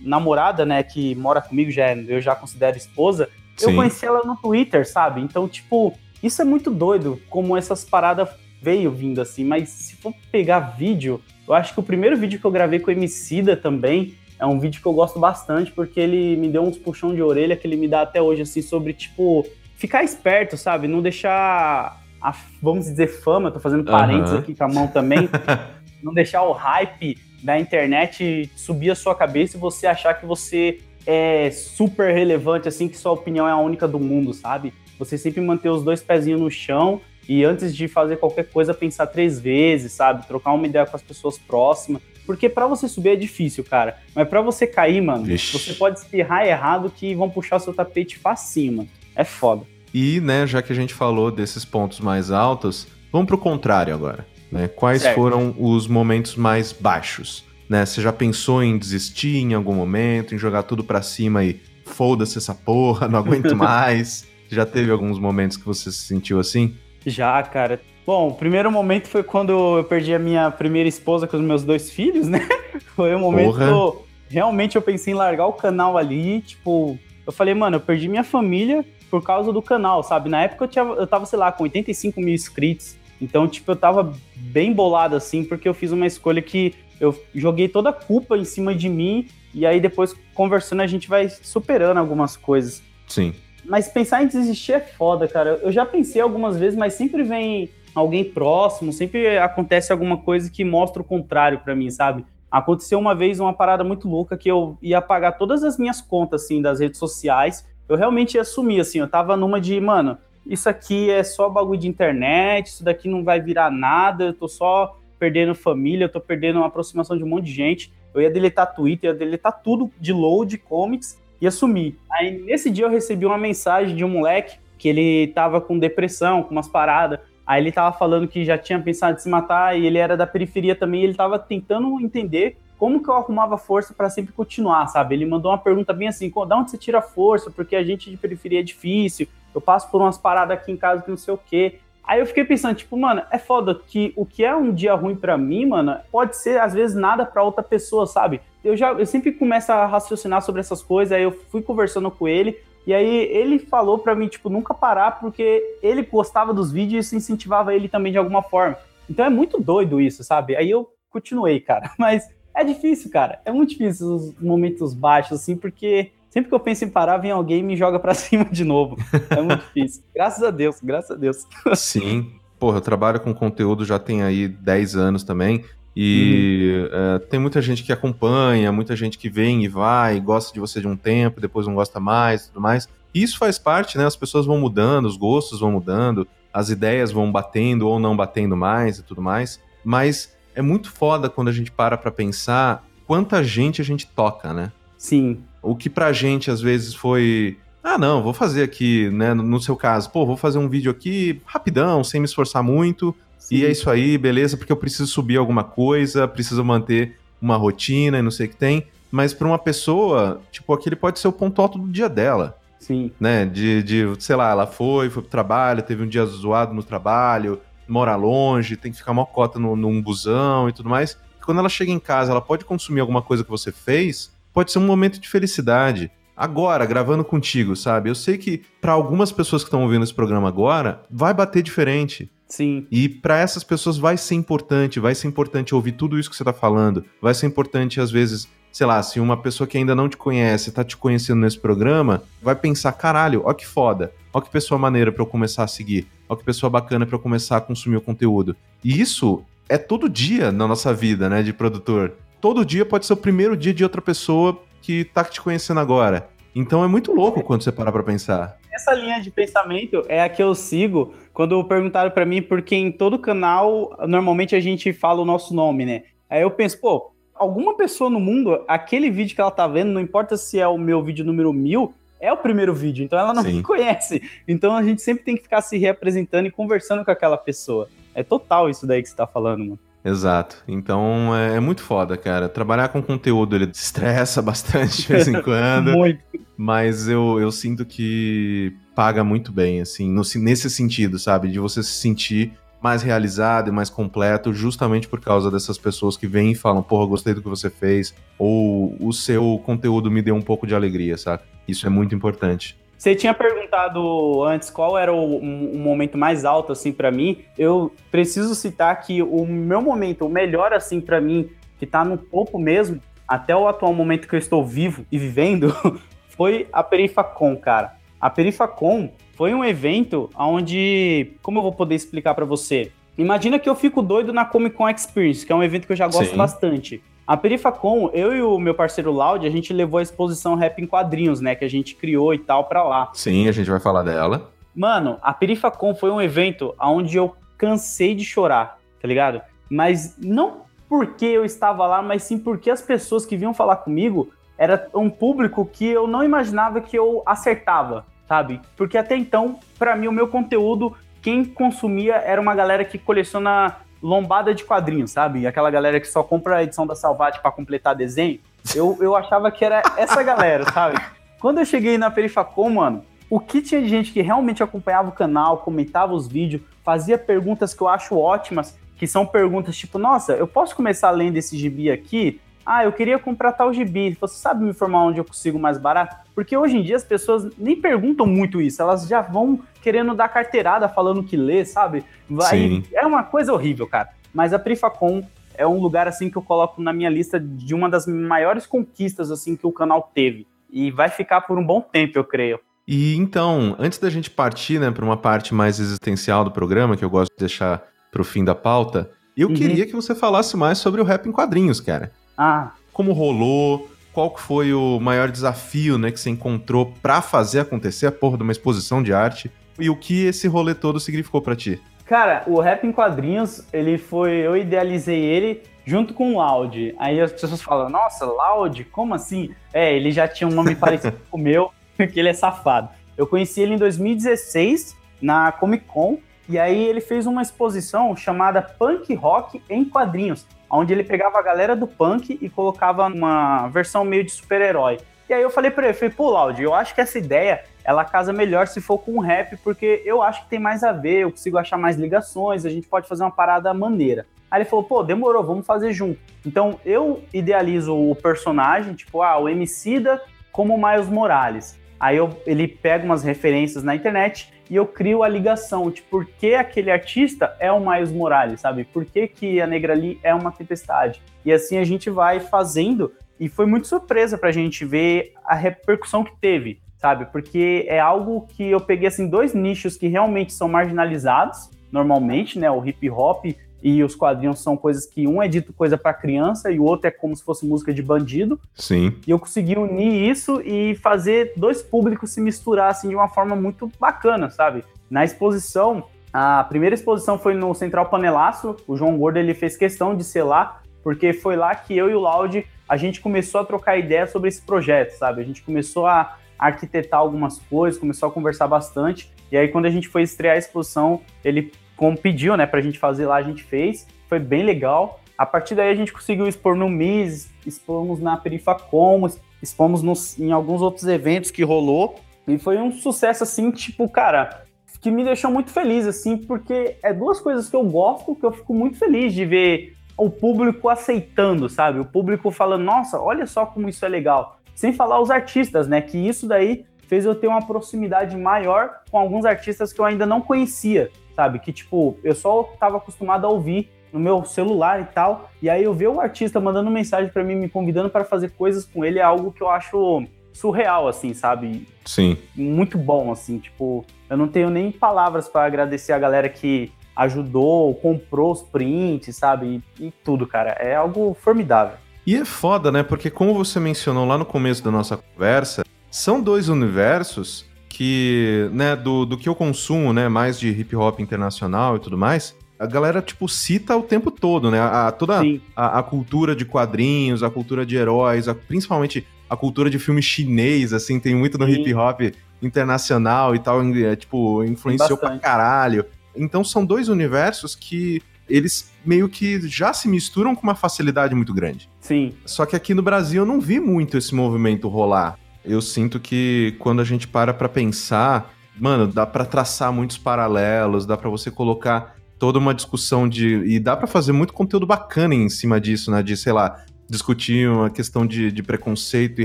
Speaker 2: namorada, né, que mora comigo, já é, eu já considero esposa, Sim. eu conheci ela no Twitter, sabe? Então, tipo, isso é muito doido, como essas paradas veio vindo assim, mas se for pegar vídeo, eu acho que o primeiro vídeo que eu gravei com o Emicida também é um vídeo que eu gosto bastante, porque ele me deu uns puxão de orelha que ele me dá até hoje, assim, sobre, tipo, ficar esperto, sabe? Não deixar a, vamos dizer, fama, tô fazendo parênteses uhum. aqui com a mão também, não deixar o hype da internet subir a sua cabeça e você achar que você é super relevante, assim, que sua opinião é a única do mundo, sabe? Você sempre manter os dois pezinhos no chão e antes de fazer qualquer coisa, pensar três vezes, sabe? Trocar uma ideia com as pessoas próximas. Porque para você subir é difícil, cara. Mas para você cair, mano, você pode espirrar errado que vão puxar o seu tapete facinho, mano. É foda.
Speaker 1: E, né, já que a gente falou desses pontos mais altos, vamos pro contrário agora. Né? Quais certo. foram os momentos mais baixos? Né? Você já pensou em desistir em algum momento, em jogar tudo para cima e foda-se essa porra, não aguento mais? já teve alguns momentos que você se sentiu assim?
Speaker 2: Já, cara. Bom, o primeiro momento foi quando eu perdi a minha primeira esposa com os meus dois filhos, né? Foi um momento Porra. que eu, realmente eu pensei em largar o canal ali, tipo, eu falei, mano, eu perdi minha família, por causa do canal, sabe? Na época eu, tinha, eu tava, sei lá, com 85 mil inscritos. Então, tipo, eu tava bem bolado, assim, porque eu fiz uma escolha que eu joguei toda a culpa em cima de mim. E aí, depois, conversando, a gente vai superando algumas coisas.
Speaker 1: Sim.
Speaker 2: Mas pensar em desistir é foda, cara. Eu já pensei algumas vezes, mas sempre vem alguém próximo, sempre acontece alguma coisa que mostra o contrário para mim, sabe? Aconteceu uma vez uma parada muito louca que eu ia pagar todas as minhas contas, assim, das redes sociais eu realmente assumi, assim, eu tava numa de, mano, isso aqui é só bagulho de internet, isso daqui não vai virar nada, eu tô só perdendo família, eu tô perdendo uma aproximação de um monte de gente. Eu ia deletar Twitter, ia deletar tudo de load, comics e assumir. Aí nesse dia eu recebi uma mensagem de um moleque que ele tava com depressão, com umas paradas. Aí ele tava falando que já tinha pensado em se matar e ele era da periferia também. ele tava tentando entender como que eu arrumava força para sempre continuar, sabe? Ele mandou uma pergunta bem assim: da onde você tira força? Porque a gente de periferia é difícil. Eu passo por umas paradas aqui em casa que não sei o quê. Aí eu fiquei pensando, tipo, mano, é foda que o que é um dia ruim para mim, mano, pode ser às vezes nada para outra pessoa, sabe? Eu já eu sempre começo a raciocinar sobre essas coisas, aí eu fui conversando com ele, e aí ele falou para mim, tipo, nunca parar, porque ele gostava dos vídeos e isso incentivava ele também de alguma forma. Então é muito doido isso, sabe? Aí eu continuei, cara. Mas é difícil, cara. É muito difícil os momentos baixos, assim, porque sempre que eu penso em parar, vem alguém e me joga pra cima de novo. É muito difícil. Graças a Deus, graças a Deus.
Speaker 1: Sim. Porra, eu trabalho com conteúdo já tem aí 10 anos também. E uhum. é, tem muita gente que acompanha, muita gente que vem e vai, gosta de você de um tempo, depois não gosta mais tudo mais. E isso faz parte, né? As pessoas vão mudando, os gostos vão mudando, as ideias vão batendo ou não batendo mais e tudo mais. Mas é muito foda quando a gente para pra pensar quanta gente a gente toca, né?
Speaker 2: Sim.
Speaker 1: O que pra gente às vezes foi. Ah, não, vou fazer aqui, né? No seu caso, pô, vou fazer um vídeo aqui rapidão, sem me esforçar muito. Sim. E é isso aí, beleza, porque eu preciso subir alguma coisa, preciso manter uma rotina e não sei o que tem. Mas para uma pessoa, tipo, aquele pode ser o ponto alto do dia dela.
Speaker 2: Sim.
Speaker 1: Né? De, de, sei lá, ela foi, foi pro trabalho, teve um dia zoado no trabalho, mora longe, tem que ficar uma cota no, num busão e tudo mais. quando ela chega em casa, ela pode consumir alguma coisa que você fez, pode ser um momento de felicidade. Agora, gravando contigo, sabe? Eu sei que para algumas pessoas que estão ouvindo esse programa agora, vai bater diferente.
Speaker 2: Sim.
Speaker 1: E para essas pessoas vai ser importante, vai ser importante ouvir tudo isso que você tá falando. Vai ser importante, às vezes, sei lá, se uma pessoa que ainda não te conhece tá te conhecendo nesse programa, vai pensar: caralho, ó que foda, ó que pessoa maneira para eu começar a seguir, ó que pessoa bacana para eu começar a consumir o conteúdo. E isso é todo dia na nossa vida, né, de produtor. Todo dia pode ser o primeiro dia de outra pessoa que tá te conhecendo agora. Então é muito louco quando você para pra pensar.
Speaker 2: Essa linha de pensamento é a que eu sigo quando perguntaram para mim, porque em todo canal, normalmente a gente fala o nosso nome, né? Aí eu penso, pô, alguma pessoa no mundo, aquele vídeo que ela tá vendo, não importa se é o meu vídeo número mil, é o primeiro vídeo, então ela não Sim. me conhece. Então a gente sempre tem que ficar se reapresentando e conversando com aquela pessoa. É total isso daí que você tá falando, mano.
Speaker 1: Exato. Então é, é, muito foda, cara. Trabalhar com conteúdo ele estressa bastante de vez em quando.
Speaker 2: muito.
Speaker 1: Mas eu, eu sinto que paga muito bem, assim, no, nesse sentido, sabe? De você se sentir mais realizado e mais completo, justamente por causa dessas pessoas que vêm e falam, porra, gostei do que você fez, ou o seu conteúdo me deu um pouco de alegria, sabe? Isso é muito importante.
Speaker 2: Você tinha perguntado antes qual era o, momento mais alto, assim, para mim. Eu preciso citar que o meu momento, o melhor, assim, para mim, que tá no topo mesmo, até o atual momento que eu estou vivo e vivendo, foi a Perifacon, cara. A Perifacon foi um evento onde, como eu vou poder explicar para você? Imagina que eu fico doido na Comic Con Experience, que é um evento que eu já gosto Sim. bastante. A Perifacon, eu e o meu parceiro Loud, a gente levou a exposição Rap em Quadrinhos, né? Que a gente criou e tal pra lá.
Speaker 1: Sim, a gente vai falar dela.
Speaker 2: Mano, a Perifacon foi um evento onde eu cansei de chorar, tá ligado? Mas não porque eu estava lá, mas sim porque as pessoas que vinham falar comigo era um público que eu não imaginava que eu acertava, sabe? Porque até então, para mim, o meu conteúdo, quem consumia era uma galera que coleciona lombada de quadrinhos, sabe? Aquela galera que só compra a edição da Salvati para completar desenho. Eu, eu achava que era essa galera, sabe? Quando eu cheguei na Perifacom, mano, o que tinha de gente que realmente acompanhava o canal, comentava os vídeos, fazia perguntas que eu acho ótimas, que são perguntas tipo, nossa, eu posso começar lendo esse gibi aqui? Ah, eu queria comprar tal gibi. Você sabe me informar onde eu consigo mais barato? Porque hoje em dia as pessoas nem perguntam muito isso, elas já vão querendo dar carteirada falando que lê, sabe? Vai, Sim. É uma coisa horrível, cara. Mas a Prifacom é um lugar assim que eu coloco na minha lista de uma das maiores conquistas assim que o canal teve. E vai ficar por um bom tempo, eu creio.
Speaker 1: E então, antes da gente partir, né, para uma parte mais existencial do programa, que eu gosto de deixar para o fim da pauta, eu uhum. queria que você falasse mais sobre o rap em quadrinhos, cara.
Speaker 2: Ah.
Speaker 1: Como rolou, qual foi o maior desafio, né, que você encontrou para fazer acontecer a porra de uma exposição de arte e o que esse rolê todo significou para ti?
Speaker 2: Cara, o Rap em Quadrinhos, ele foi. Eu idealizei ele junto com o Loud. Aí as pessoas falam, nossa, Loud, como assim? É, ele já tinha um nome parecido com o meu, porque ele é safado. Eu conheci ele em 2016 na Comic Con e aí ele fez uma exposição chamada Punk Rock em quadrinhos, onde ele pegava a galera do punk e colocava uma versão meio de super-herói. E aí eu falei pra ele, falei, pô, Laude, eu acho que essa ideia, ela casa melhor se for com rap, porque eu acho que tem mais a ver, eu consigo achar mais ligações, a gente pode fazer uma parada maneira. Aí ele falou, pô, demorou, vamos fazer junto. Então eu idealizo o personagem, tipo, ah, o Emicida como Miles Morales. Aí eu, ele pega umas referências na internet e eu crio a ligação de por que aquele artista é o Miles Morales, sabe? Por que, que a Negra Lee é uma tempestade? E assim a gente vai fazendo, e foi muito surpresa pra gente ver a repercussão que teve, sabe? Porque é algo que eu peguei, assim, dois nichos que realmente são marginalizados, normalmente, né? O hip hop e os quadrinhos são coisas que um é dito coisa para criança e o outro é como se fosse música de bandido.
Speaker 1: Sim.
Speaker 2: E eu consegui unir isso e fazer dois públicos se misturar assim de uma forma muito bacana, sabe? Na exposição, a primeira exposição foi no Central Panelaço, o João Gordo ele fez questão de ser lá, porque foi lá que eu e o Laude a gente começou a trocar ideia sobre esse projeto, sabe? A gente começou a arquitetar algumas coisas, começou a conversar bastante. E aí, quando a gente foi estrear a exposição, ele como pediu, né, pra gente fazer lá, a gente fez. Foi bem legal. A partir daí a gente conseguiu expor no MIS, expomos na Perifacom, expomos nos, em alguns outros eventos que rolou. E foi um sucesso, assim, tipo, cara, que me deixou muito feliz, assim, porque é duas coisas que eu gosto, que eu fico muito feliz de ver o público aceitando, sabe? O público falando, nossa, olha só como isso é legal. Sem falar os artistas, né? Que isso daí fez eu ter uma proximidade maior com alguns artistas que eu ainda não conhecia sabe? Que, tipo, eu só tava acostumado a ouvir no meu celular e tal, e aí eu ver o artista mandando mensagem para mim, me convidando para fazer coisas com ele, é algo que eu acho surreal, assim, sabe?
Speaker 1: Sim.
Speaker 2: Muito bom, assim, tipo, eu não tenho nem palavras para agradecer a galera que ajudou, comprou os prints, sabe? E, e tudo, cara. É algo formidável.
Speaker 1: E é foda, né? Porque como você mencionou lá no começo da nossa conversa, são dois universos que, né, do, do que eu consumo, né, mais de hip hop internacional e tudo mais, a galera, tipo, cita o tempo todo, né? A, toda a, a, cultura de quadrinhos, a cultura de heróis, a, principalmente a cultura de filme chinês, assim, tem muito no Sim. hip hop internacional e tal, é, tipo, influenciou pra caralho. Então são dois universos que eles meio que já se misturam com uma facilidade muito grande.
Speaker 2: Sim.
Speaker 1: Só que aqui no Brasil eu não vi muito esse movimento rolar eu sinto que quando a gente para pra pensar, mano, dá para traçar muitos paralelos, dá para você colocar toda uma discussão de. E dá para fazer muito conteúdo bacana em cima disso, né? De, sei lá, discutir uma questão de, de preconceito e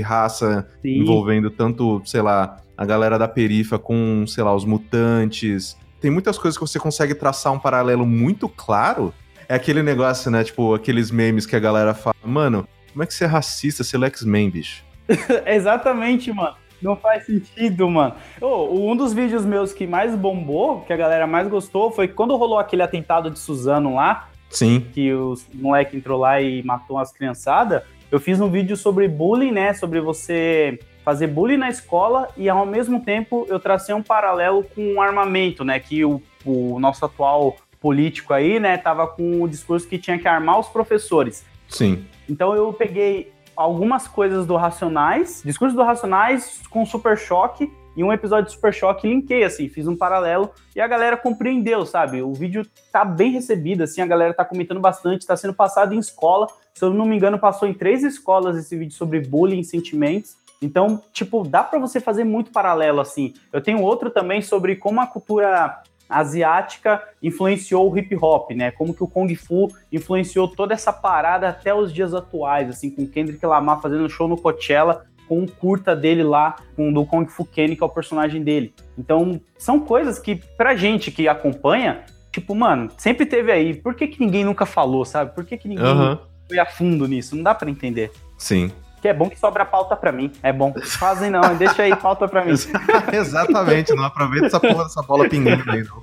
Speaker 1: raça Sim. envolvendo tanto, sei lá, a galera da perifa com, sei lá, os mutantes. Tem muitas coisas que você consegue traçar um paralelo muito claro. É aquele negócio, né? Tipo, aqueles memes que a galera fala, mano, como é que você é racista se é X-Men, bicho?
Speaker 2: Exatamente, mano. Não faz sentido, mano. Oh, um dos vídeos meus que mais bombou, que a galera mais gostou, foi quando rolou aquele atentado de Suzano lá.
Speaker 1: Sim.
Speaker 2: Que os moleque entrou lá e matou as criançadas. Eu fiz um vídeo sobre bullying, né? Sobre você fazer bullying na escola e ao mesmo tempo eu tracei um paralelo com o armamento, né? Que o, o nosso atual político aí, né, tava com o discurso que tinha que armar os professores.
Speaker 1: Sim.
Speaker 2: Então eu peguei algumas coisas do Racionais, discurso do Racionais com Super Choque, e um episódio de Super Choque linkei, assim, fiz um paralelo e a galera compreendeu, sabe? O vídeo tá bem recebido, assim, a galera tá comentando bastante, tá sendo passado em escola. Se eu não me engano, passou em três escolas esse vídeo sobre bullying e sentimentos. Então, tipo, dá para você fazer muito paralelo, assim. Eu tenho outro também sobre como a cultura asiática influenciou o hip hop, né? Como que o Kung Fu influenciou toda essa parada até os dias atuais, assim, com Kendrick Lamar fazendo show no Coachella, com um curta dele lá, com do Kung Fu Kenny, que é o personagem dele. Então, são coisas que, pra gente que acompanha, tipo, mano, sempre teve aí. Por que, que ninguém nunca falou, sabe? Por que, que ninguém uhum. foi a fundo nisso? Não dá para entender.
Speaker 1: Sim.
Speaker 2: Que é bom que sobra pauta para mim. É bom. Fazem não, deixa aí pauta para mim.
Speaker 1: Exatamente, não aproveita essa porra dessa bola pingando aí, não.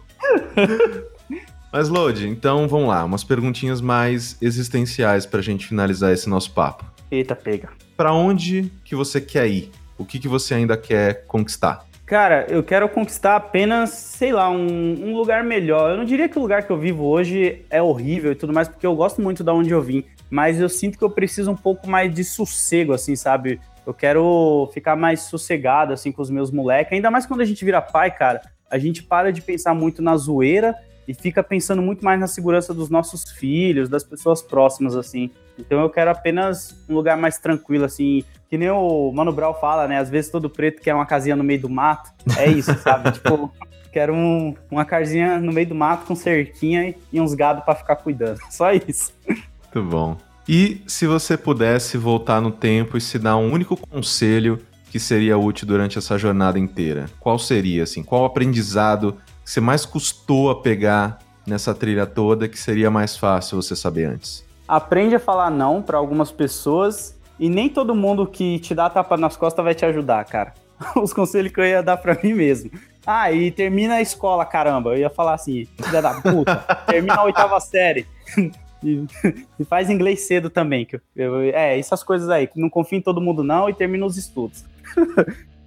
Speaker 1: Mas, Lodi, então vamos lá, umas perguntinhas mais existenciais pra gente finalizar esse nosso papo.
Speaker 2: Eita, pega.
Speaker 1: Pra onde que você quer ir? O que, que você ainda quer conquistar?
Speaker 2: Cara, eu quero conquistar apenas, sei lá, um, um, lugar melhor. Eu não diria que o lugar que eu vivo hoje é horrível e tudo mais, porque eu gosto muito da onde eu vim mas eu sinto que eu preciso um pouco mais de sossego, assim, sabe? Eu quero ficar mais sossegado, assim, com os meus moleques. Ainda mais quando a gente vira pai, cara. A gente para de pensar muito na zoeira e fica pensando muito mais na segurança dos nossos filhos, das pessoas próximas, assim. Então eu quero apenas um lugar mais tranquilo, assim. Que nem o Mano Brown fala, né? Às vezes todo preto quer uma casinha no meio do mato. É isso, sabe? tipo, quero um, uma casinha no meio do mato com cerquinha e uns gados para ficar cuidando. Só isso.
Speaker 1: Muito bom. E se você pudesse voltar no tempo e se dar um único conselho que seria útil durante essa jornada inteira, qual seria, assim? Qual aprendizado que você mais custou a pegar nessa trilha toda que seria mais fácil você saber antes?
Speaker 2: Aprende a falar não para algumas pessoas e nem todo mundo que te dá tapa nas costas vai te ajudar, cara. Os conselhos que eu ia dar para mim mesmo. Ah, e termina a escola, caramba. Eu ia falar assim, filha da puta, termina a oitava série. E, e, faz inglês cedo também. Que eu, é, essas coisas aí. Não confia em todo mundo, não, e termina os estudos.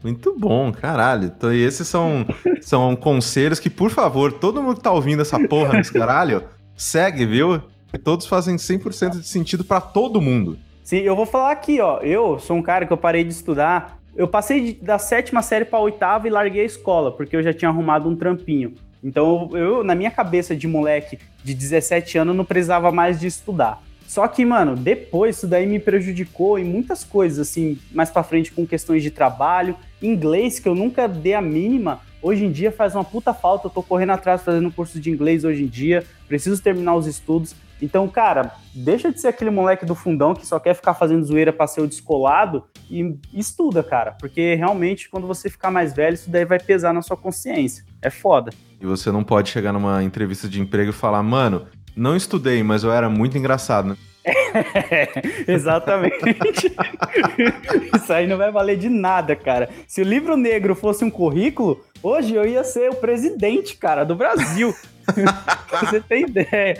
Speaker 1: Muito bom, caralho. Então, e esses são, são conselhos que, por favor, todo mundo que tá ouvindo essa porra nesse caralho, segue, viu? Todos fazem 100% de sentido para todo mundo.
Speaker 2: Sim, eu vou falar aqui, ó. Eu sou um cara que eu parei de estudar. Eu passei de, da sétima série pra oitava e larguei a escola, porque eu já tinha arrumado um trampinho. Então, eu, na minha cabeça de moleque de 17 anos, não precisava mais de estudar. Só que, mano, depois isso daí me prejudicou em muitas coisas, assim, mais pra frente com questões de trabalho. Inglês, que eu nunca dei a mínima, hoje em dia faz uma puta falta. Eu tô correndo atrás fazendo curso de inglês hoje em dia, preciso terminar os estudos. Então, cara, deixa de ser aquele moleque do fundão que só quer ficar fazendo zoeira pra ser o descolado e estuda, cara. Porque realmente, quando você ficar mais velho, isso daí vai pesar na sua consciência. É foda.
Speaker 1: E você não pode chegar numa entrevista de emprego e falar, mano, não estudei, mas eu era muito engraçado, né?
Speaker 2: É, exatamente. Isso aí não vai valer de nada, cara. Se o livro negro fosse um currículo, hoje eu ia ser o presidente, cara, do Brasil. Você tem ideia.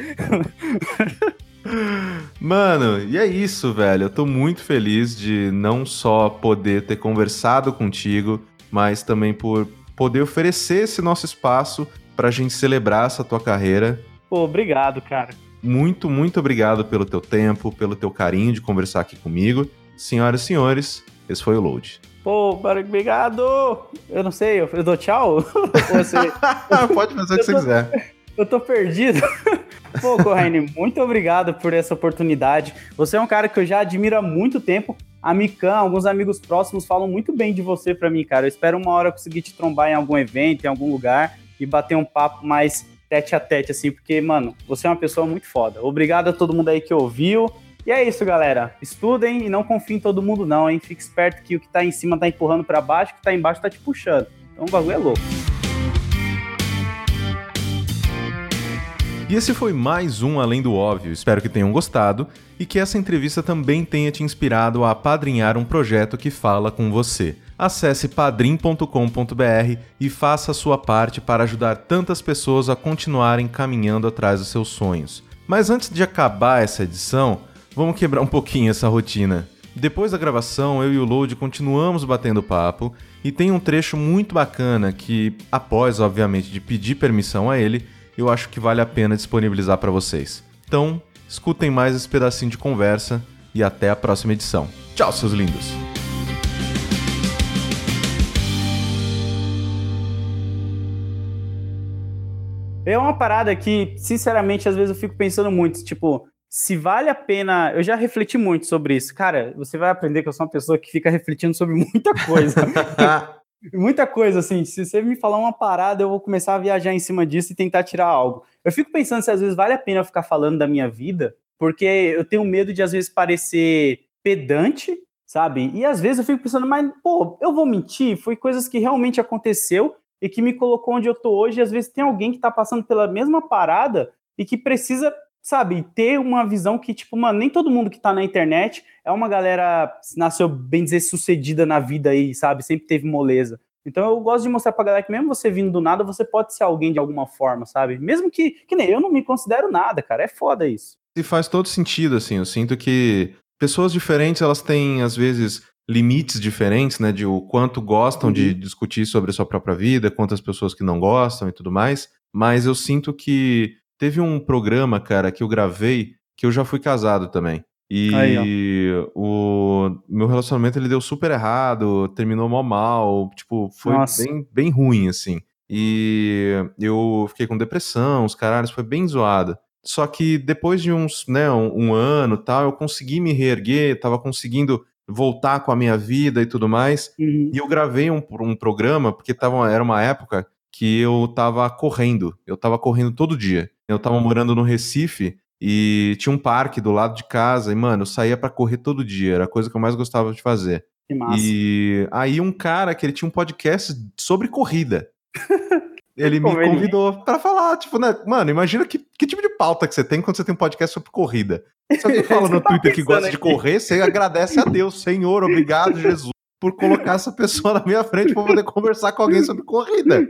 Speaker 1: Mano, e é isso, velho. Eu tô muito feliz de não só poder ter conversado contigo, mas também por poder oferecer esse nosso espaço pra gente celebrar essa tua carreira.
Speaker 2: Pô, obrigado, cara.
Speaker 1: Muito, muito obrigado pelo teu tempo, pelo teu carinho de conversar aqui comigo. Senhoras e senhores, esse foi o Load.
Speaker 2: Pô, obrigado! Eu não sei, eu, dou tchau?
Speaker 1: Você... Pode fazer o que você tô... quiser.
Speaker 2: Eu tô perdido. Pô, Corraine, muito obrigado por essa oportunidade. Você é um cara que eu já admiro há muito tempo. A Mikan, alguns amigos próximos falam muito bem de você para mim, cara. Eu espero uma hora conseguir te trombar em algum evento, em algum lugar e bater um papo mais tete a tete, assim, porque, mano, você é uma pessoa muito foda. Obrigado a todo mundo aí que ouviu. E é isso, galera. Estudem e não confiem em todo mundo, não, hein? Fique esperto que o que tá em cima tá empurrando para baixo, o que tá embaixo tá te puxando. Então o bagulho é louco.
Speaker 1: E esse foi mais um Além do Óbvio. Espero que tenham gostado e que essa entrevista também tenha te inspirado a apadrinhar um projeto que fala com você. Acesse padrim.com.br e faça a sua parte para ajudar tantas pessoas a continuarem caminhando atrás dos seus sonhos. Mas antes de acabar essa edição, vamos quebrar um pouquinho essa rotina. Depois da gravação, eu e o Load continuamos batendo papo e tem um trecho muito bacana que, após, obviamente, de pedir permissão a ele, eu acho que vale a pena disponibilizar para vocês. Então, escutem mais esse pedacinho de conversa e até a próxima edição. Tchau, seus lindos!
Speaker 2: É uma parada que, sinceramente, às vezes eu fico pensando muito, tipo, se vale a pena. Eu já refleti muito sobre isso. Cara, você vai aprender que eu sou uma pessoa que fica refletindo sobre muita coisa. muita coisa, assim. Se você me falar uma parada, eu vou começar a viajar em cima disso e tentar tirar algo. Eu fico pensando se às vezes vale a pena ficar falando da minha vida, porque eu tenho medo de às vezes parecer pedante, sabe? E às vezes eu fico pensando, mas, pô, eu vou mentir? Foi coisas que realmente aconteceu e que me colocou onde eu tô hoje. E às vezes tem alguém que tá passando pela mesma parada e que precisa sabe, ter uma visão que, tipo, mano, nem todo mundo que tá na internet é uma galera, nasceu bem dizer, sucedida na vida aí, sabe? Sempre teve moleza. Então eu gosto de mostrar pra galera que mesmo você vindo do nada, você pode ser alguém de alguma forma, sabe? Mesmo que, que nem eu não me considero nada, cara. É foda isso.
Speaker 1: E faz todo sentido, assim. Eu sinto que pessoas diferentes, elas têm, às vezes, limites diferentes, né? De o quanto gostam uhum. de discutir sobre a sua própria vida, quantas pessoas que não gostam e tudo mais. Mas eu sinto que Teve um programa, cara, que eu gravei que eu já fui casado também. E Aí, o meu relacionamento ele deu super errado, terminou mal mal, tipo, foi bem, bem ruim, assim. E eu fiquei com depressão, os caralhos, foi bem zoado. Só que depois de uns, né, um, um ano tal, eu consegui me reerguer, tava conseguindo voltar com a minha vida e tudo mais. Uhum. E eu gravei um, um programa, porque tava, era uma época que eu tava correndo. Eu tava correndo todo dia. Eu tava morando no Recife e tinha um parque do lado de casa, e, mano, eu saía para correr todo dia, era a coisa que eu mais gostava de fazer.
Speaker 2: Que massa.
Speaker 1: E aí um cara que ele tinha um podcast sobre corrida. ele me convidou para falar, tipo, né, mano, imagina que, que tipo de pauta que você tem quando você tem um podcast sobre corrida. Alguém fala no tá Twitter que gosta de correr, você agradece a Deus, Senhor, obrigado, Jesus, por colocar essa pessoa na minha frente para poder conversar com alguém sobre corrida.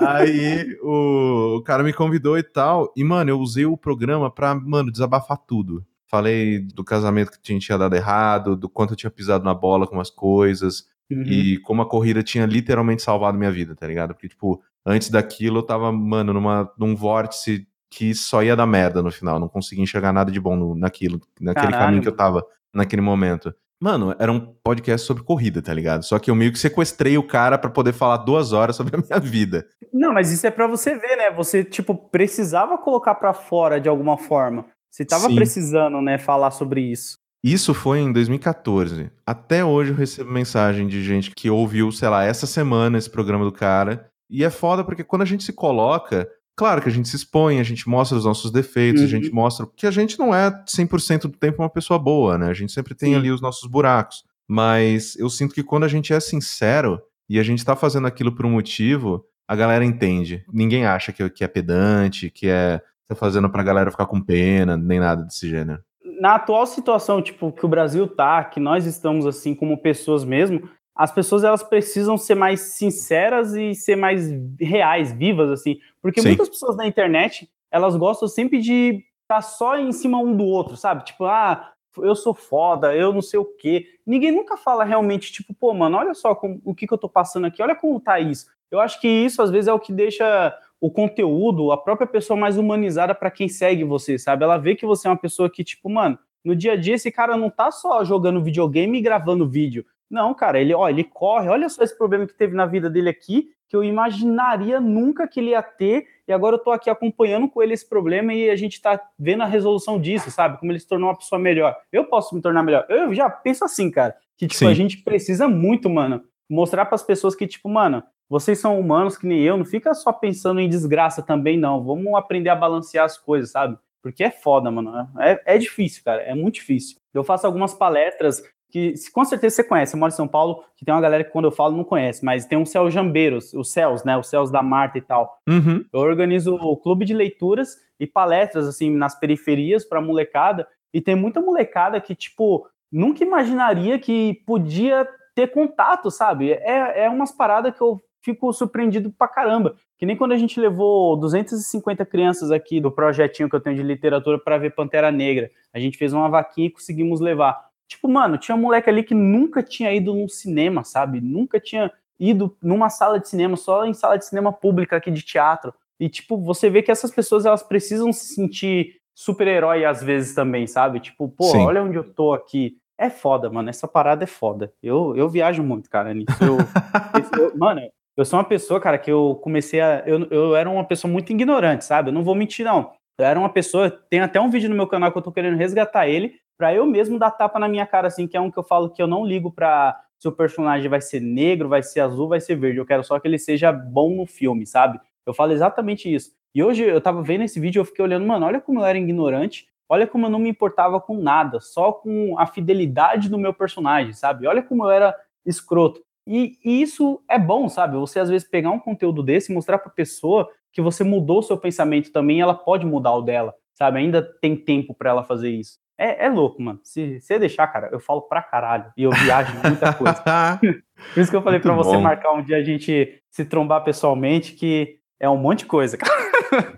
Speaker 1: Aí o, o, cara me convidou e tal. E, mano, eu usei o programa pra, mano, desabafar tudo. Falei do casamento que tinha, tinha dado errado, do quanto eu tinha pisado na bola com umas coisas. Uhum. E como a corrida tinha literalmente salvado minha vida, tá ligado? Porque, tipo, antes daquilo eu tava, mano, numa, num vórtice que só ia dar merda no final. Não conseguia enxergar nada de bom no, naquilo, naquele Caralho. caminho que eu tava naquele momento. Mano, era um podcast sobre corrida, tá ligado? Só que eu meio que sequestrei o cara para poder falar duas horas sobre a minha vida.
Speaker 2: Não, mas isso é para você ver, né? Você, tipo, precisava colocar para fora de alguma forma. Você tava Sim. precisando, né, falar sobre isso.
Speaker 1: Isso foi em 2014. Até hoje eu recebo mensagem de gente que ouviu, sei lá, essa semana esse programa do cara. E é foda porque quando a gente se coloca, Claro que a gente se expõe, a gente mostra os nossos defeitos, uhum. a gente mostra que a gente não é 100% do tempo uma pessoa boa, né? A gente sempre tem Sim. ali os nossos buracos. Mas eu sinto que quando a gente é sincero e a gente tá fazendo aquilo por um motivo, a galera entende. Ninguém acha que, que é pedante, que é tá fazendo pra galera ficar com pena, nem nada desse gênero.
Speaker 2: Na atual situação, tipo, que o Brasil tá, que nós estamos assim como pessoas mesmo, as pessoas elas precisam ser mais sinceras e ser mais reais, vivas, assim. Porque Sim. muitas pessoas na internet, elas gostam sempre de estar tá só em cima um do outro, sabe? Tipo, ah, eu sou foda, eu não sei o quê. Ninguém nunca fala realmente, tipo, pô, mano, olha só com, o que, que eu tô passando aqui, olha como tá isso. Eu acho que isso, às vezes, é o que deixa o conteúdo, a própria pessoa mais humanizada para quem segue você, sabe? Ela vê que você é uma pessoa que, tipo, mano, no dia a dia esse cara não tá só jogando videogame e gravando vídeo. Não, cara, ele, ó, ele corre, olha só esse problema que teve na vida dele aqui, que eu imaginaria nunca que ele ia ter, e agora eu tô aqui acompanhando com ele esse problema e a gente tá vendo a resolução disso, sabe? Como ele se tornou uma pessoa melhor. Eu posso me tornar melhor. Eu já penso assim, cara, que tipo, Sim. a gente precisa muito, mano, mostrar para as pessoas que tipo, mano, vocês são humanos que nem eu, não fica só pensando em desgraça também não. Vamos aprender a balancear as coisas, sabe? Porque é foda, mano. É, é difícil, cara. É muito difícil. Eu faço algumas palestras que com certeza você conhece. Eu moro em São Paulo, que tem uma galera que quando eu falo não conhece, mas tem um Céu Jambeiros, os Céus, né? Os Céus da Marta e tal. Uhum. Eu organizo o clube de leituras e palestras, assim, nas periferias para molecada. E tem muita molecada que, tipo, nunca imaginaria que podia ter contato, sabe? É, é umas paradas que eu fico surpreendido pra caramba. Que nem quando a gente levou 250 crianças aqui do projetinho que eu tenho de literatura para ver Pantera Negra. A gente fez uma vaquinha e conseguimos levar. Tipo, mano, tinha um moleque ali que nunca tinha ido num cinema, sabe? Nunca tinha ido numa sala de cinema, só em sala de cinema pública aqui de teatro. E, tipo, você vê que essas pessoas, elas precisam se sentir super-herói às vezes também, sabe? Tipo, pô, Sim. olha onde eu tô aqui. É foda, mano. Essa parada é foda. Eu, eu viajo muito, cara, nisso. Eu, eu, mano, eu sou uma pessoa, cara, que eu comecei a. Eu, eu era uma pessoa muito ignorante, sabe? Eu não vou mentir, não. Eu era uma pessoa. Tem até um vídeo no meu canal que eu tô querendo resgatar ele, para eu mesmo dar tapa na minha cara, assim, que é um que eu falo que eu não ligo pra se o personagem vai ser negro, vai ser azul, vai ser verde. Eu quero só que ele seja bom no filme, sabe? Eu falo exatamente isso. E hoje eu tava vendo esse vídeo eu fiquei olhando, mano, olha como eu era ignorante, olha como eu não me importava com nada, só com a fidelidade do meu personagem, sabe? Olha como eu era escroto. E, e isso é bom, sabe? Você às vezes pegar um conteúdo desse e mostrar pra pessoa que você mudou o seu pensamento também, ela pode mudar o dela, sabe? Ainda tem tempo para ela fazer isso. É, é louco, mano. Se você deixar, cara, eu falo pra caralho. E eu viajo muita coisa. Por isso que eu falei para você marcar um dia a gente se trombar pessoalmente, que é um monte de coisa, cara.